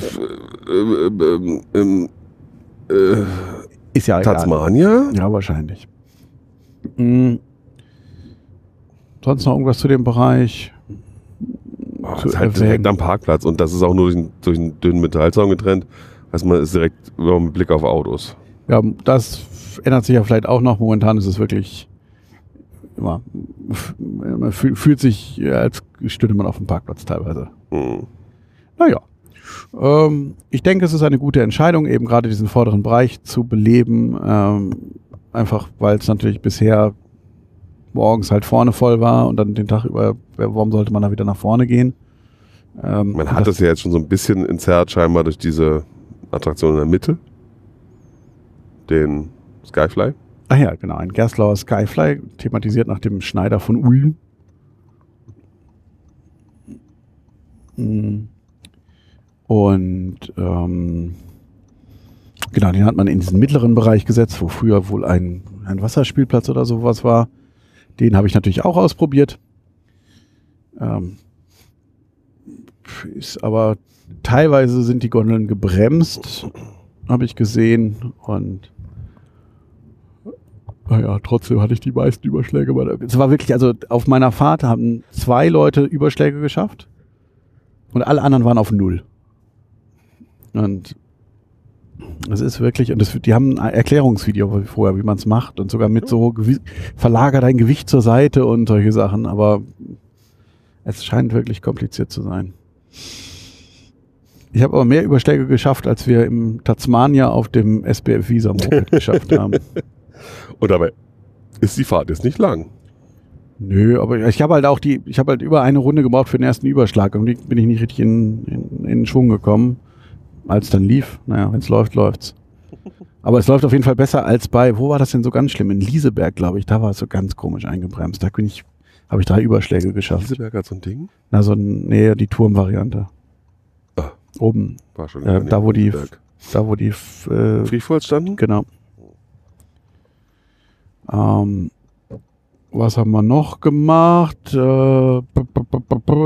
äh, Ist ja egal. Tasmania? Ja, wahrscheinlich. Hm. Sonst noch irgendwas zu dem Bereich? Oh, Zu ist halt erwähnen. direkt am Parkplatz und das ist auch nur durch, einen- durch einen dünnen Metallzaun getrennt. Heißt, man ist direkt mit Blick auf Autos. Ja, das ändert sich ja vielleicht auch noch. Momentan ist es wirklich immer, man fühl- fühlt sich, ja, als stünde man auf dem Parkplatz teilweise. Hm. Naja. Ähm, ich denke, es ist eine gute Entscheidung, eben gerade diesen vorderen Bereich zu beleben. Ähm, einfach, weil es natürlich bisher morgens halt vorne voll war und dann den Tag über, warum sollte man da wieder nach vorne gehen? Ähm, man hat das, das ja jetzt schon so ein bisschen entzerrt, scheinbar durch diese Attraktion in der Mitte. Den Skyfly. Ach ja, genau, ein Gerstlauer Skyfly, thematisiert nach dem Schneider von Ulm. Mm. Und ähm, genau, den hat man in diesen mittleren Bereich gesetzt, wo früher wohl ein, ein Wasserspielplatz oder sowas war. Den habe ich natürlich auch ausprobiert. Ähm, ist aber teilweise sind die Gondeln gebremst, habe ich gesehen. Und naja, trotzdem hatte ich die meisten Überschläge. Es war wirklich, also auf meiner Fahrt haben zwei Leute Überschläge geschafft und alle anderen waren auf Null. Und es ist wirklich, und das, die haben ein Erklärungsvideo vorher, wie man es macht und sogar mit so verlager dein Gewicht zur Seite und solche Sachen, aber es scheint wirklich kompliziert zu sein. Ich habe aber mehr Überschläge geschafft, als wir im Tasmania auf dem SBF Visa geschafft haben. [laughs] Und dabei ist die Fahrt jetzt nicht lang. Nö, aber ich habe halt auch die, ich habe halt über eine Runde gebraucht für den ersten Überschlag die bin ich nicht richtig in, in, in den Schwung gekommen als dann lief. Naja, wenn es läuft, läuft's. Aber es läuft auf jeden Fall besser als bei, wo war das denn so ganz schlimm? In Lieseberg, glaube ich, da war es so ganz komisch eingebremst. Da bin ich, habe ich drei Überschläge geschafft. Lieseberg hat so ein Ding? Na, so ein, nee, die Turmvariante. Ah, Oben. War schon äh, da, wo die, da, wo die, äh, Friedvoll standen? Genau. Ähm, was haben wir noch gemacht? Äh,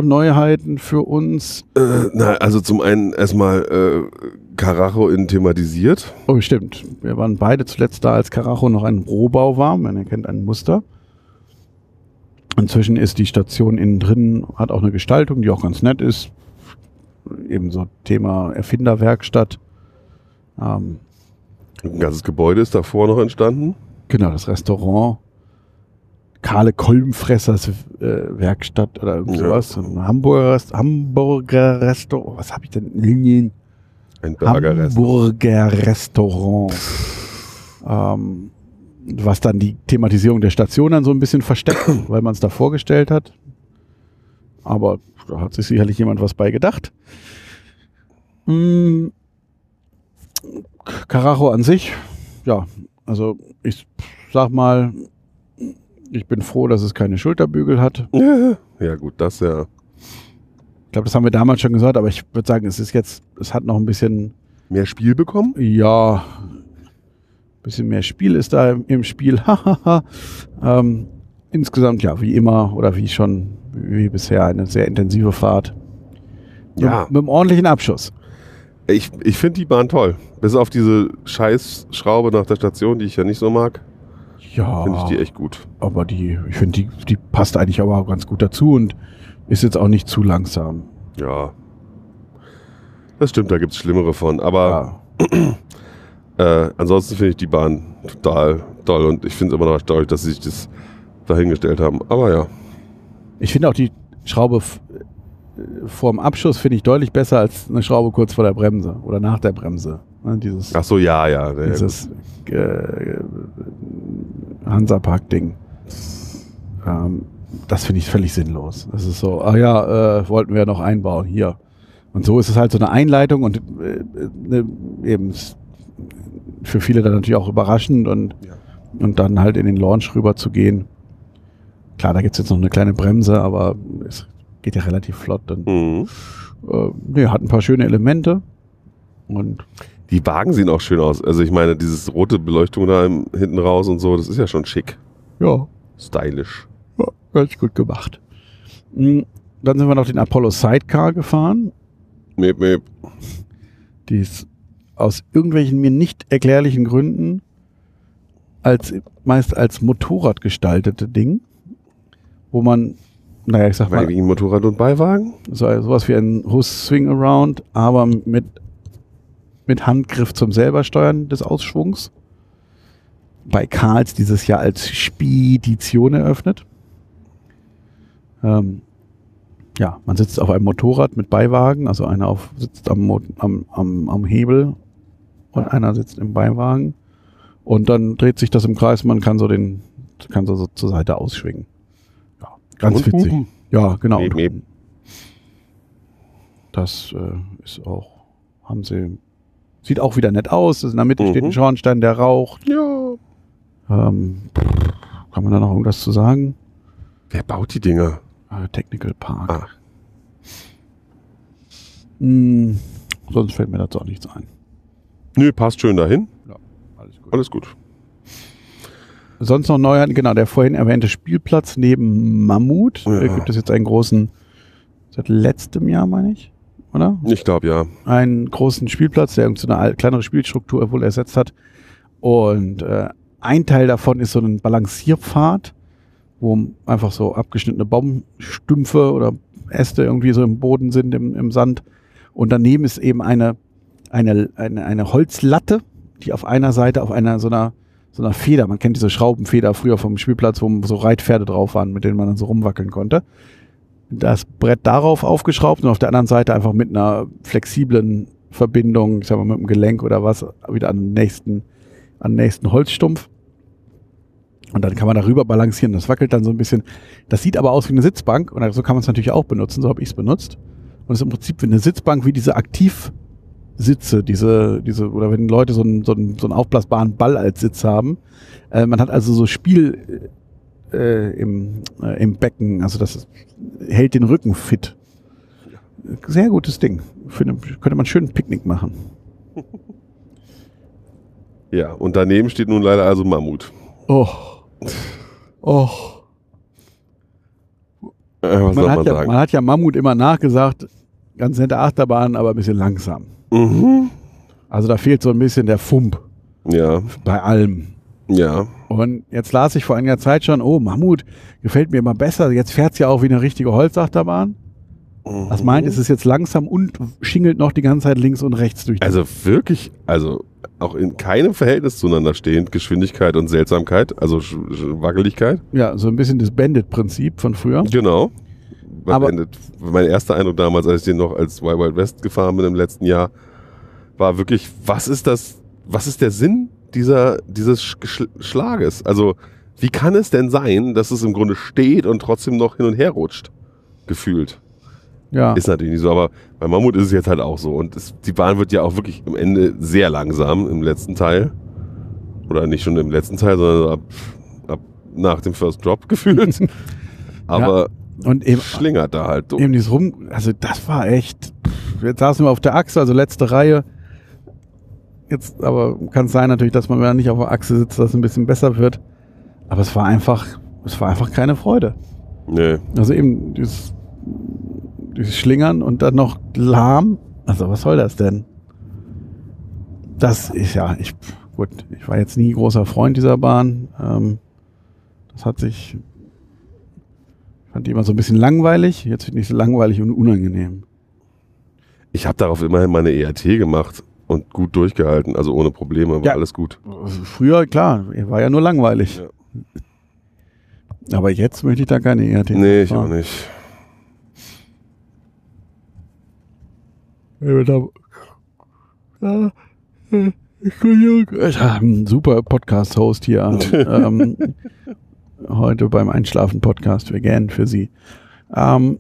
Neuheiten für uns? Äh, na, also zum einen erstmal äh, Carajo in thematisiert. Oh, stimmt. Wir waren beide zuletzt da, als Carajo noch ein Rohbau war. Man erkennt ein Muster. Inzwischen ist die Station innen drin, hat auch eine Gestaltung, die auch ganz nett ist. Ebenso Thema Erfinderwerkstatt. Ähm, ein ganzes Gebäude ist davor noch entstanden. Genau, das Restaurant Karle Kolbenfressers äh, Werkstatt oder irgend sowas. Ja. Ein Hamburger, Hamburger Restaurant. Was habe ich denn? Linien. Ein Burger Hamburger Restaurant. [laughs] ähm, was dann die Thematisierung der Station dann so ein bisschen versteckt, [coughs] weil man es da vorgestellt hat. Aber da hat sich sicherlich jemand was bei gedacht. Hm. Carajo an sich, ja, also ich sag mal, ich bin froh, dass es keine Schulterbügel hat. [laughs] Ja, gut, das ja. Ich glaube, das haben wir damals schon gesagt, aber ich würde sagen, es ist jetzt, es hat noch ein bisschen. Mehr Spiel bekommen? Ja. Ein bisschen mehr Spiel ist da im, im Spiel. [laughs] ähm, insgesamt, ja, wie immer oder wie schon, wie bisher, eine sehr intensive Fahrt. Ja. Mit, mit einem ordentlichen Abschuss. Ich, ich finde die Bahn toll. Bis auf diese Scheißschraube nach der Station, die ich ja nicht so mag. Ja. Finde ich die echt gut. Aber die, ich finde, die, die passt eigentlich aber auch ganz gut dazu und ist jetzt auch nicht zu langsam. Ja. Das stimmt, da gibt es schlimmere von. Aber ja. [clears throat] äh, ansonsten finde ich die Bahn total toll und ich finde es immer noch erstaunlich, dass sie sich das dahingestellt haben. Aber ja. Ich finde auch die Schraube vorm Abschuss finde ich deutlich besser als eine Schraube kurz vor der Bremse oder nach der Bremse. Ne, dieses, Ach so, ja, ja. Dieses äh, Hansapark-Ding. Ähm, das finde ich völlig sinnlos. Das ist so, ah ja, äh, wollten wir noch einbauen, hier. Und so ist es halt so eine Einleitung und äh, ne, eben für viele dann natürlich auch überraschend und, ja. und dann halt in den Launch rüber zu gehen. Klar, da gibt es jetzt noch eine kleine Bremse, aber es geht ja relativ flott. Dann, mhm. äh, nee, hat ein paar schöne Elemente und die Wagen sehen auch schön aus. Also ich meine, dieses rote Beleuchtung da im, hinten raus und so, das ist ja schon schick. Ja. Stylisch. Ja, ganz gut gemacht. Hm, dann sind wir noch den Apollo Sidecar gefahren. Meep, meep. Die ist aus irgendwelchen mir nicht erklärlichen Gründen als meist als Motorrad gestaltete Ding, wo man, naja, ich sag mal. Wegen Motorrad und Beiwagen? So, sowas wie ein Hus Swing Around, aber mit mit Handgriff zum selbersteuern des Ausschwungs. Bei Karls dieses Jahr als Spedition eröffnet. Ähm, ja, man sitzt auf einem Motorrad mit Beiwagen, also einer auf, sitzt am, am, am, am Hebel und einer sitzt im Beiwagen. Und dann dreht sich das im Kreis, man kann so den, kann so, so zur Seite ausschwingen. Ja, ganz Und witzig. Hupen. Ja, genau. Eben, eben. Das äh, ist auch, haben sie, sieht auch wieder nett aus. In der Mitte Mhm. steht ein Schornstein, der raucht. Ja. Ähm, kann man da noch irgendwas zu sagen? Wer baut die Dinger? Äh, Technical Park. Ah. Hm, sonst fällt mir dazu auch nichts ein. Nö, passt schön dahin. Alles gut. Alles gut. Sonst noch Neuheiten, genau, der vorhin erwähnte Spielplatz neben Mammut. Ja. Äh, gibt es jetzt einen großen, seit letztem Jahr, meine ich, oder? Ich glaube ja. Einen großen Spielplatz, der irgendeine so eine kleinere Spielstruktur wohl ersetzt hat. Und äh, ein Teil davon ist so ein Balancierpfad, wo einfach so abgeschnittene Baumstümpfe oder Äste irgendwie so im Boden sind, im, im Sand. Und daneben ist eben eine, eine, eine, eine Holzlatte, die auf einer Seite auf einer so einer so einer Feder, man kennt diese Schraubenfeder früher vom Spielplatz, wo so Reitpferde drauf waren, mit denen man dann so rumwackeln konnte. Das Brett darauf aufgeschraubt und auf der anderen Seite einfach mit einer flexiblen Verbindung, ich sag mal mit einem Gelenk oder was, wieder an den nächsten, an den nächsten Holzstumpf. Und dann kann man darüber balancieren. Das wackelt dann so ein bisschen. Das sieht aber aus wie eine Sitzbank und so kann man es natürlich auch benutzen. So habe ich es benutzt. Und es ist im Prinzip wie eine Sitzbank, wie diese Aktivsitze, diese, diese, oder wenn Leute so einen, so einen, so einen aufblasbaren Ball als Sitz haben. Äh, man hat also so Spiel äh, im, äh, im Becken, also das ist, hält den Rücken fit. Sehr gutes Ding. Eine, könnte man schön ein Picknick machen. Ja, und daneben steht nun leider also Mammut. Oh. Oh. Äh, was Man soll hat, man ja, man hat ja Mammut immer nachgesagt, ganz nette Achterbahn, aber ein bisschen langsam. Mhm. Also da fehlt so ein bisschen der Fump Ja, bei allem. ja. Und jetzt las ich vor einiger Zeit schon, oh, Mammut gefällt mir immer besser. Jetzt fährt es ja auch wie eine richtige Holzachterbahn. Was meint, es ist jetzt langsam und schingelt noch die ganze Zeit links und rechts durch. die- Also wirklich, also auch in keinem Verhältnis zueinander stehend, Geschwindigkeit und Seltsamkeit, also Sch Sch Wackeligkeit. ja, so ein bisschen das Bandit-Prinzip von früher. Genau. Aber- Aber mein erster Eindruck damals, als ich den noch als Wild Wild West gefahren bin im letzten Jahr, war wirklich, was ist das, was ist der Sinn dieser, dieses Sch Sch Schlages? Also, wie kann es denn sein, dass es im Grunde steht und trotzdem noch hin und her rutscht? Gefühlt. Ja, Ist natürlich nicht so, aber bei Mammut ist es jetzt halt auch so. Und es, die Bahn wird ja auch wirklich am Ende sehr langsam im letzten Teil. Oder nicht schon im letzten Teil, sondern ab, ab nach dem First Drop [laughs] gefühlt. [laughs] aber und eben, schlingert da halt so. eben dieses Rum, also das war echt, jetzt saßen wir auf der Achse, also letzte Reihe. Jetzt, aber kann es sein natürlich, dass man, wenn man nicht auf der Achse sitzt, dass es ein bisschen besser wird. Aber es war einfach, es war einfach keine Freude. Nee. Also eben dieses, dieses Schlingern und dann noch lahm. Also was soll das denn? Das ist ja, ich, gut, ich war jetzt nie großer Freund dieser Bahn. Ähm, das hat sich, ich fand die immer so ein bisschen langweilig. Jetzt finde ich sie langweilig und unangenehm. Ich habe darauf immerhin meine ERT gemacht und gut durchgehalten, also ohne Probleme, war Ja. alles gut. Früher, klar, war ja nur langweilig. Aber jetzt möchte ich da keine ERT. Nee, ich auch nicht. Ja, ja. Ja, super Podcast-Host hier. [laughs] ähm, heute beim Einschlafen-Podcast vegan für Sie. Ähm,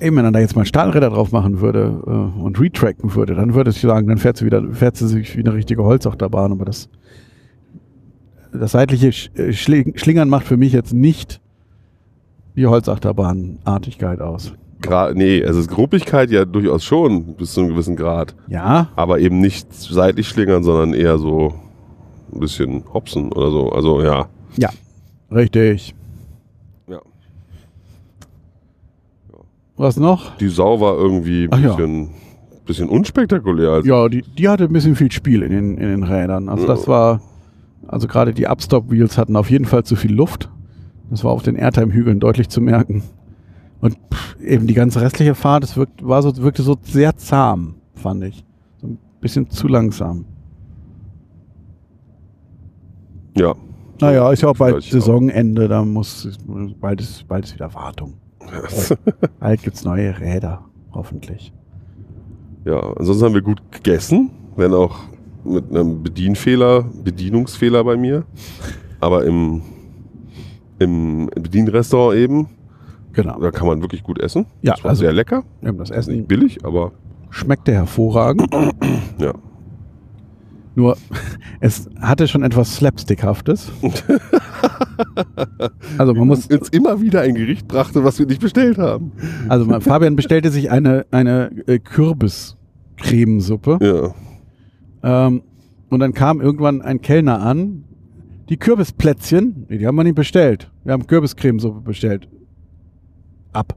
eben, wenn er da jetzt mal Stahlräder drauf machen würde äh, und retracken würde, dann würde ich sagen, dann fährt sie wieder, fährt sie sich wie eine richtige Holzachterbahn, aber das, das seitliche äh, Schling- Schlingern macht für mich jetzt nicht die Holzachterbahn-Artigkeit aus. Gra nee, also Gruppigkeit ja durchaus schon, bis zu einem gewissen Grad. Ja, Aber eben nicht seitlich schlingern, sondern eher so ein bisschen hopsen oder so. Also ja. Ja, richtig. Ja. Was noch? Die Sau war irgendwie ein ja. bisschen, bisschen unspektakulär. Also, Ja, die, die hatte ein bisschen viel Spiel in den, in den Rädern. Also das Ja. war, also gerade die Upstop-Wheels hatten auf jeden Fall zu viel Luft. Das war auf den Airtime-Hügeln deutlich zu merken. Und pff, eben die ganze restliche Fahrt, es wirkt, war so, wirkte so sehr zahm, fand ich. So ein bisschen zu langsam. ja. Naja, ist ja auch bald. Saisonende, da muss, bald ist, bald ist wieder Wartung. [laughs] Bald gibt's neue Räder, hoffentlich. Ja, ansonsten haben wir gut gegessen, wenn auch mit einem Bedienfehler, Bedienungsfehler bei mir. Aber im, im Bedienrestaurant eben, Genau. da kann man wirklich gut essen. Ja, das war also- sehr lecker. Wir haben das Ist nicht Essen billig, aber schmeckte hervorragend. ja. Nur [laughs] es hatte schon etwas Slapstickhaftes. [laughs] Also man muss, uns immer wieder ein Gericht brachte, was wir nicht bestellt haben. also man- Fabian bestellte sich eine, eine äh, Kürbiscremesuppe. Ja. Ähm, und dann kam irgendwann ein Kellner an. Die Kürbisplätzchen, die haben wir nicht bestellt. Wir haben Kürbiscremesuppe bestellt. Ab.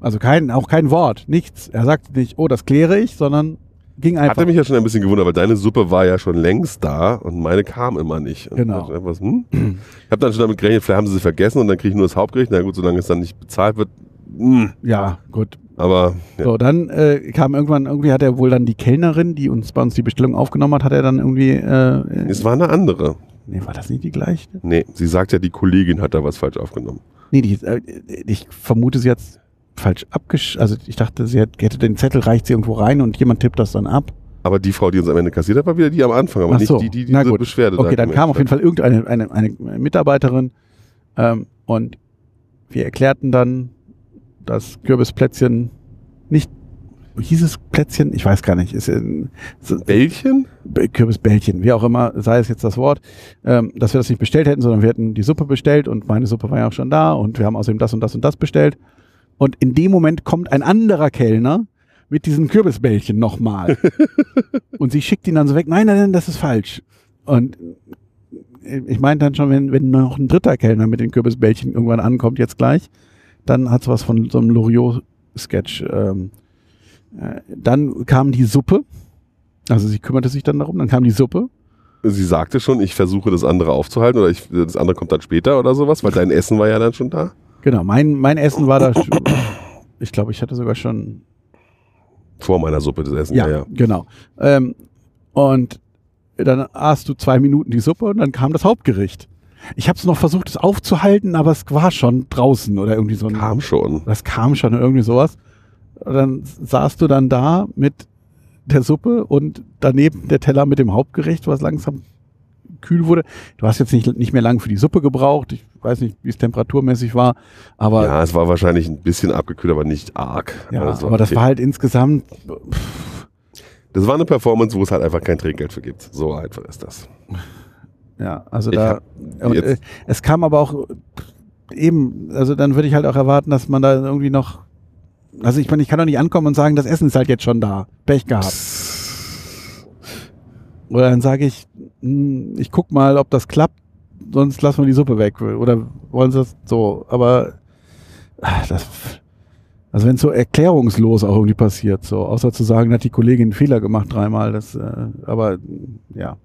Also kein, auch kein Wort, nichts. Er sagte nicht, oh, das kläre ich, sondern ging einfach. Hatte mich ja schon ein bisschen gewundert, weil deine Suppe war ja schon längst da und meine kam immer nicht. Und Genau. ich hm? Ich habe dann schon damit gerechnet, vielleicht haben sie sie vergessen und dann kriege ich nur das Hauptgericht. Na gut, solange es dann nicht bezahlt wird. Hm. ja, gut. Aber ja. So, dann äh, kam irgendwann, irgendwie hat er wohl dann die Kellnerin, die uns bei uns die Bestellung aufgenommen hat, hat er dann irgendwie, äh, äh, es war eine andere. nee, war das nicht die gleiche? Nee, sie sagt ja, die Kollegin hat da was falsch aufgenommen. Nee, die, äh, ich vermute, sie hat falsch abgesch... Also ich dachte, sie hätte den Zettel, reicht sie irgendwo rein und jemand tippt das dann ab. Aber die Frau, die uns am Ende kassiert hat, war wieder die am Anfang, aber Ach nicht so, die, die na diese gut. Beschwerde Okay, da dann kam auf jeden Fall irgendeine eine, eine Mitarbeiterin ähm, und wir erklärten dann, dass Kürbisplätzchen nicht... Hieß es Plätzchen? Ich weiß gar nicht. Ist in, hat. Bällchen? Kürbisbällchen, wie auch immer, sei es jetzt das Wort, ähm, dass wir das nicht bestellt hätten, sondern wir hätten die Suppe bestellt und meine Suppe war ja auch schon da und wir haben außerdem das und das und das bestellt. Und in dem Moment kommt ein anderer Kellner mit diesen Kürbisbällchen nochmal. [laughs] und sie schickt ihn dann so weg, nein, nein, nein, das ist falsch. Und ich meinte dann schon, wenn, wenn noch ein dritter Kellner mit den Kürbisbällchen irgendwann ankommt, jetzt gleich, dann hat es was von so einem Loriot-Sketch. Ähm, äh, dann kam die Suppe. Also sie kümmerte sich dann darum, dann kam die Suppe. Sie sagte schon, ich versuche das andere aufzuhalten oder ich, das andere kommt dann später oder sowas, weil dein Essen war ja dann schon da. Genau, mein, mein Essen war da. Ich glaube, ich hatte sogar schon. Vor meiner Suppe das Essen, ja, ja. genau. Ähm, und dann aßt du zwei Minuten die Suppe und dann kam das Hauptgericht. Ich habe es noch versucht, es aufzuhalten, aber es war schon draußen oder irgendwie so ein. Kam schon. Das kam schon irgendwie sowas. Und dann saßt du dann da mit der Suppe und daneben der Teller mit dem Hauptgericht, was langsam kühl wurde. Du hast jetzt nicht, nicht mehr lang für die Suppe gebraucht. Ich weiß nicht, wie es temperaturmäßig war, aber Ja, es war wahrscheinlich ein bisschen abgekühlt, aber nicht arg. Ja, Also, aber das okay. war halt insgesamt, Das war eine Performance, wo es halt einfach kein Trinkgeld für gibt. So einfach ist das. ja, also Ich da, und, äh, es kam aber auch eben, also dann würde ich halt auch erwarten, dass man da irgendwie noch, also ich meine, ich kann doch nicht ankommen und sagen, das Essen ist halt jetzt schon da, Pech gehabt. Oder dann sage ich, ich guck mal, ob das klappt, sonst lassen wir die Suppe weg. Oder wollen sie das so, aber ah, das, also wenn es so erklärungslos auch irgendwie passiert, so, außer zu sagen, hat die Kollegin einen Fehler gemacht dreimal, das, äh, aber ja.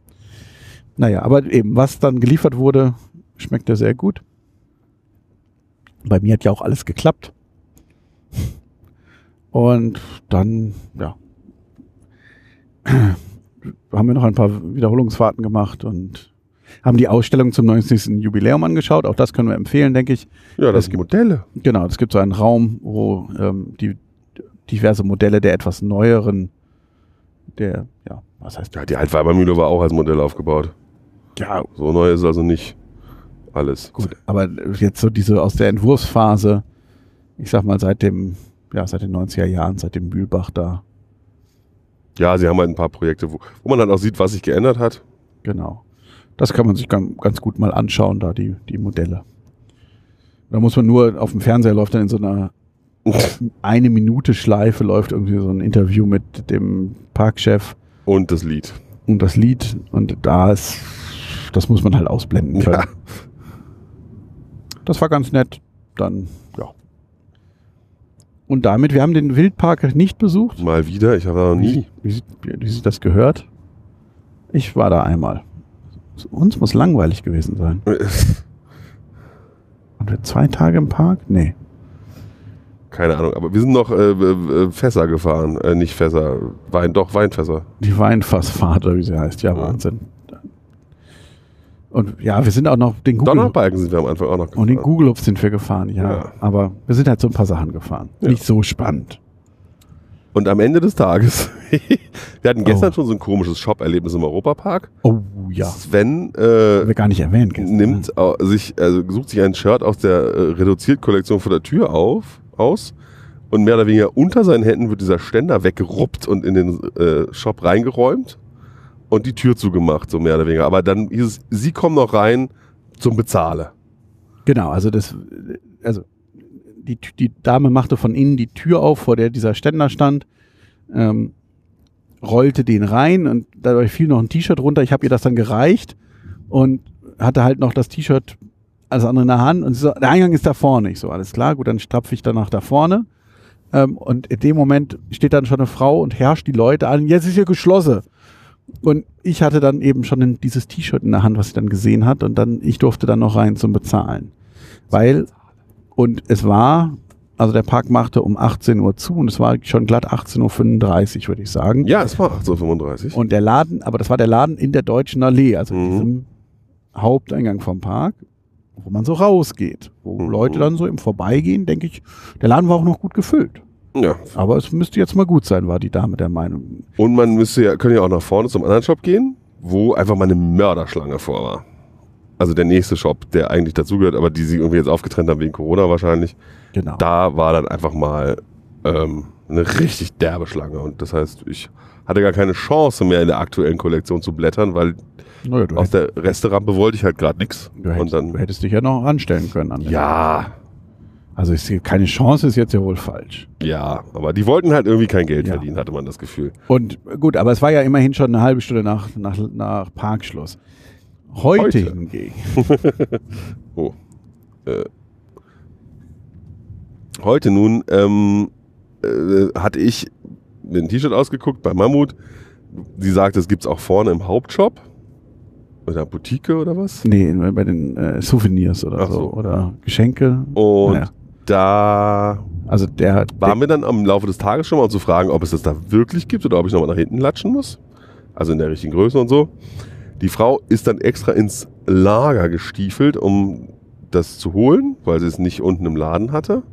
Naja, aber eben, was dann geliefert wurde, schmeckte sehr gut. Bei mir hat ja auch alles geklappt. Und dann, ja, haben wir noch ein paar Wiederholungsfahrten gemacht und haben die Ausstellung zum 90. Jubiläum angeschaut. Auch das können wir empfehlen, denke ich. Ja, das sind Modelle. Genau, es gibt so einen Raum, wo ähm, die diverse Modelle der etwas neueren, der, ja, was heißt Ja, die Altweibermühle war auch als Modell aufgebaut. Ja, So neu ist also nicht alles. gut, aber jetzt so diese aus der Entwurfsphase, ich sag mal seit dem, ja, seit den 90er Jahren, seit dem Mühlbach da, Ja, sie haben halt ein paar Projekte, wo, wo man halt auch sieht, was sich geändert hat. genau. Das kann man sich ganz, gut mal anschauen, da die, die Modelle. Da muss man nur, auf dem Fernseher läuft dann in so einer [laughs] eine Minute Schleife läuft irgendwie so ein Interview mit dem Parkchef Und das Lied. und das Lied und da ist, das muss man halt ausblenden können. Ja. Das war ganz nett. Dann. Und damit, wir haben den Wildpark nicht besucht. Mal wieder, ich habe da noch nie. Wie, sie- wie sich das gehört. Ich war da einmal. Uns muss langweilig gewesen sein. [laughs] Und wir zwei Tage im Park? Nee. Keine Ahnung, aber wir sind noch äh, äh, Fässer gefahren. Äh, nicht Fässer, Wein, doch Weinfässer. Die Weinfassfahrt, oder wie sie heißt. Ja, Ja. Wahnsinn. Und ja, wir sind auch noch den Google Donnerbalken sind wir am Anfang auch noch und den gefahren. Google sind wir gefahren, ja. Ja. Aber wir sind halt so ein paar Sachen gefahren. Ja. Nicht so spannend. Und am Ende des Tages, [laughs] wir hatten gestern Oh. schon so ein komisches Shop-Erlebnis im Europapark. Oh ja. Sven äh, wir gar nicht erwähnt gestern. nimmt au- sich, also sucht sich ein Shirt aus der äh, Reduziert-Kollektion vor der Tür auf, aus und mehr oder weniger unter seinen Händen wird dieser Ständer weggeruppt und in den äh, Shop reingeräumt und die Tür zugemacht, so mehr oder weniger. Aber dann hieß es, sie kommen noch rein zum Bezahle. Genau, also das, also die, die Dame machte von innen die Tür auf, vor der dieser Ständer stand, ähm, rollte den rein und dadurch fiel noch ein T-Shirt runter. Ich habe ihr das dann gereicht und hatte halt noch das T-Shirt alles andere in der Hand und sie so, der Eingang ist da vorne. Ich so, alles klar, gut, dann stapfe ich danach da vorne. Ähm, und in dem Moment steht dann schon eine Frau und herrscht die Leute an, jetzt ist hier geschlossen. Und ich hatte dann eben schon dieses T-Shirt in der Hand, was sie dann gesehen hat. Und dann, ich durfte dann noch rein zum Bezahlen. Weil, und es war, also der Park machte um 18 Uhr zu und es war schon glatt 18.35 Uhr, würde ich sagen. Ja, es war 1835. Und der Laden, aber das war der Laden in der Deutschen Allee, also Mhm. diesem Haupteingang vom Park, wo man so rausgeht. Wo Mhm. Leute dann so im Vorbeigehen, denke ich, der Laden war auch noch gut gefüllt. Ja. Aber es müsste jetzt mal gut sein, war die Dame der Meinung. Und man müsste ja, können ja auch nach vorne zum anderen Shop gehen, wo einfach mal eine Mörderschlange vor war. Also der nächste Shop, der eigentlich dazugehört, aber die sie irgendwie jetzt aufgetrennt haben wegen Corona wahrscheinlich. Genau. Da war dann einfach mal ähm, eine richtig derbe Schlange. Und das heißt, ich hatte gar keine Chance mehr in der aktuellen Kollektion zu blättern, weil Naja, aus der Resterampe wollte ich halt gerade nichts. du, hättest, Und du dann, hättest dich ja noch anstellen können. An ja, Also ich sehe, keine Chance ist jetzt ja wohl falsch. ja, aber die wollten halt irgendwie kein Geld Ja. verdienen, hatte man das Gefühl. Und gut, aber es war ja immerhin schon eine halbe Stunde nach, nach, nach Parkschluss. Heute, Heute. hingegen. [laughs] Oh. Äh. Heute nun ähm, äh, hatte ich ein T-Shirt ausgeguckt bei Mammut. Sie sagte, es gibt's auch vorne im Hauptshop. Oder Boutique oder was. Nee, bei den äh, Souvenirs oder so. so. Oder Geschenke. Und Naja. Da Also der, waren wir dann am Laufe des Tages schon mal, zu fragen, ob es das da wirklich gibt oder ob ich nochmal nach hinten latschen muss. Also in der richtigen Größe und so. Die Frau ist dann extra ins Lager gestiefelt, um das zu holen, weil sie es nicht unten im Laden hatte.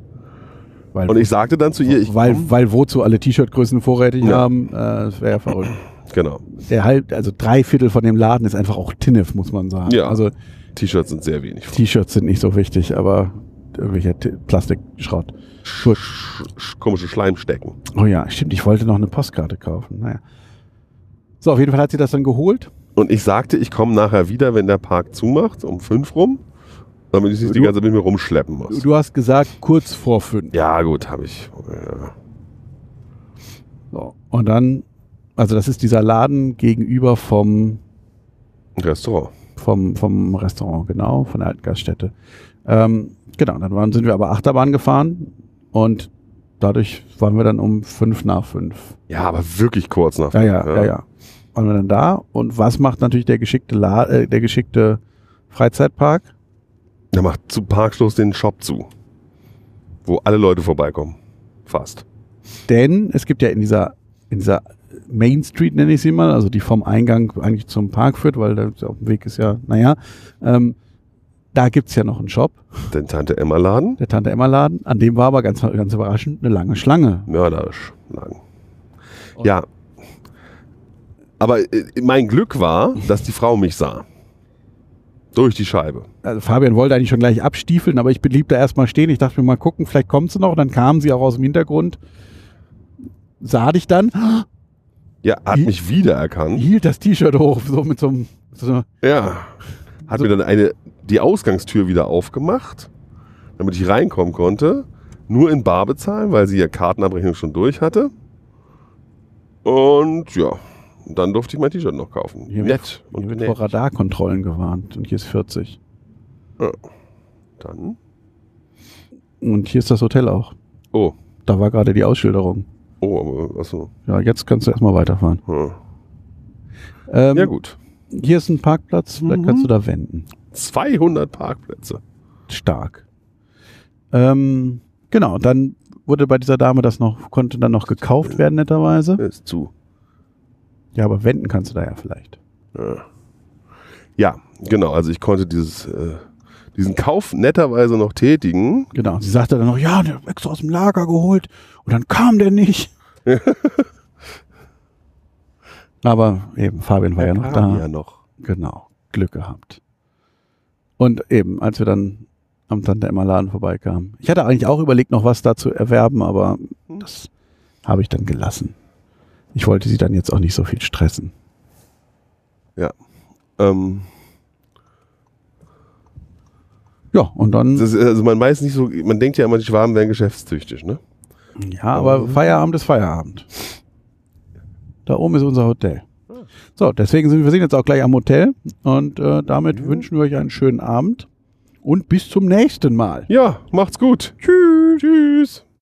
weil, Und ich sagte dann zu ihr, ich weil, komm- weil wozu alle T-Shirt-Größen vorrätig Ja. haben, äh, das wäre ja verrückt. genau. Der halb, also drei Viertel von dem Laden ist einfach auch Tinnef, muss man sagen. Ja. Also T-Shirts sind sehr wenig. T-Shirts sind nicht so wichtig, aber irgendwelcher Plastikschrott. Gut. Sch sch komische Schleimstecken. Oh ja, stimmt, ich wollte noch eine Postkarte kaufen. Naja. So, auf jeden Fall hat sie das dann geholt. Und ich sagte, ich komme nachher wieder, wenn der Park zumacht, um fünf rum, damit ich nicht die ganze Zeit mit mir rumschleppen muss. du hast gesagt, kurz vor fünf. Ja, gut, habe ich. Ja. So. Und dann, also das ist dieser Laden gegenüber vom, Restaurant. vom, vom Restaurant, genau, von der alten Gaststätte. Ähm, genau, dann waren, sind wir aber Achterbahn gefahren und dadurch waren wir dann um fünf nach fünf. Ja, aber wirklich kurz nach. Ja, ja, ja, ja. Waren wir dann da und was macht natürlich der geschickte, La äh, der geschickte Freizeitpark? Der macht zu Parkschluss den Shop zu. Wo alle Leute vorbeikommen. Fast. Denn es gibt ja in dieser, in dieser Main Street, nenne ich sie mal, also die vom Eingang eigentlich zum Park führt, weil dem Weg ist ja, naja, ähm, da gibt's ja noch einen Shop, Den Tante Emma Laden. der Tante Emma Laden, an dem war aber ganz, ganz überraschend eine lange Schlange. Mörderisch lang. Und- Ja. Aber äh, mein Glück war, dass die Frau mich sah. Durch die Scheibe. Also Fabian wollte eigentlich schon gleich abstiefeln, aber ich blieb da erstmal stehen. Ich dachte mir mal gucken, vielleicht kommt sie noch. Und dann kam sie auch aus dem Hintergrund, sah dich dann, Ja, hat Wie- mich wiedererkannt. hielt das T-Shirt hoch, so mit so einem, so, Ja. Hat mir dann eine, die Ausgangstür wieder aufgemacht, damit ich reinkommen konnte. Nur in Bar bezahlen, weil sie ja Kartenabrechnung schon durch hatte. Und ja, dann durfte ich mein T-Shirt noch kaufen. hier Nett. hier Und wird nett. vor Radarkontrollen gewarnt. Und hier ist 40. Dann. Und hier ist das Hotel auch. Oh. Da war gerade die Ausschilderung. Oh, aber achso. Ja, jetzt kannst du erstmal weiterfahren. Hm. Ähm, Ja, gut. Hier ist ein Parkplatz, vielleicht Mhm. kannst du da wenden. 200 Parkplätze. Stark. Ähm, genau, dann wurde bei dieser Dame das noch, konnte dann noch gekauft werden, netterweise. Ist zu. Ja, aber wenden kannst du da ja vielleicht. Ja. Ja, Genau, also ich konnte dieses, äh, diesen Kauf netterweise noch tätigen. Genau. Sie sagte dann noch, ja, der hat extra aus dem Lager geholt und dann kam der nicht. [laughs] Aber eben, Fabian war ja noch kam da. Ja noch. Genau, Glück gehabt. Und eben, als wir dann am Tante Emma Laden vorbeikamen. Ich hatte eigentlich auch überlegt, noch was da zu erwerben, aber das habe ich dann gelassen. Ich wollte sie dann jetzt auch nicht so viel stressen. Ähm, Ja, und dann, ist, also man weiß nicht so, man denkt ja immer, die Schwaben wären geschäftstüchtig, ne? ja, aber Feierabend ist Feierabend. Da oben ist unser Hotel. So, deswegen sind wir sind jetzt auch gleich am Hotel und äh, damit wünschen wir euch einen schönen Abend und bis zum nächsten Mal. Ja, macht's gut. Tschüss. Tschüss.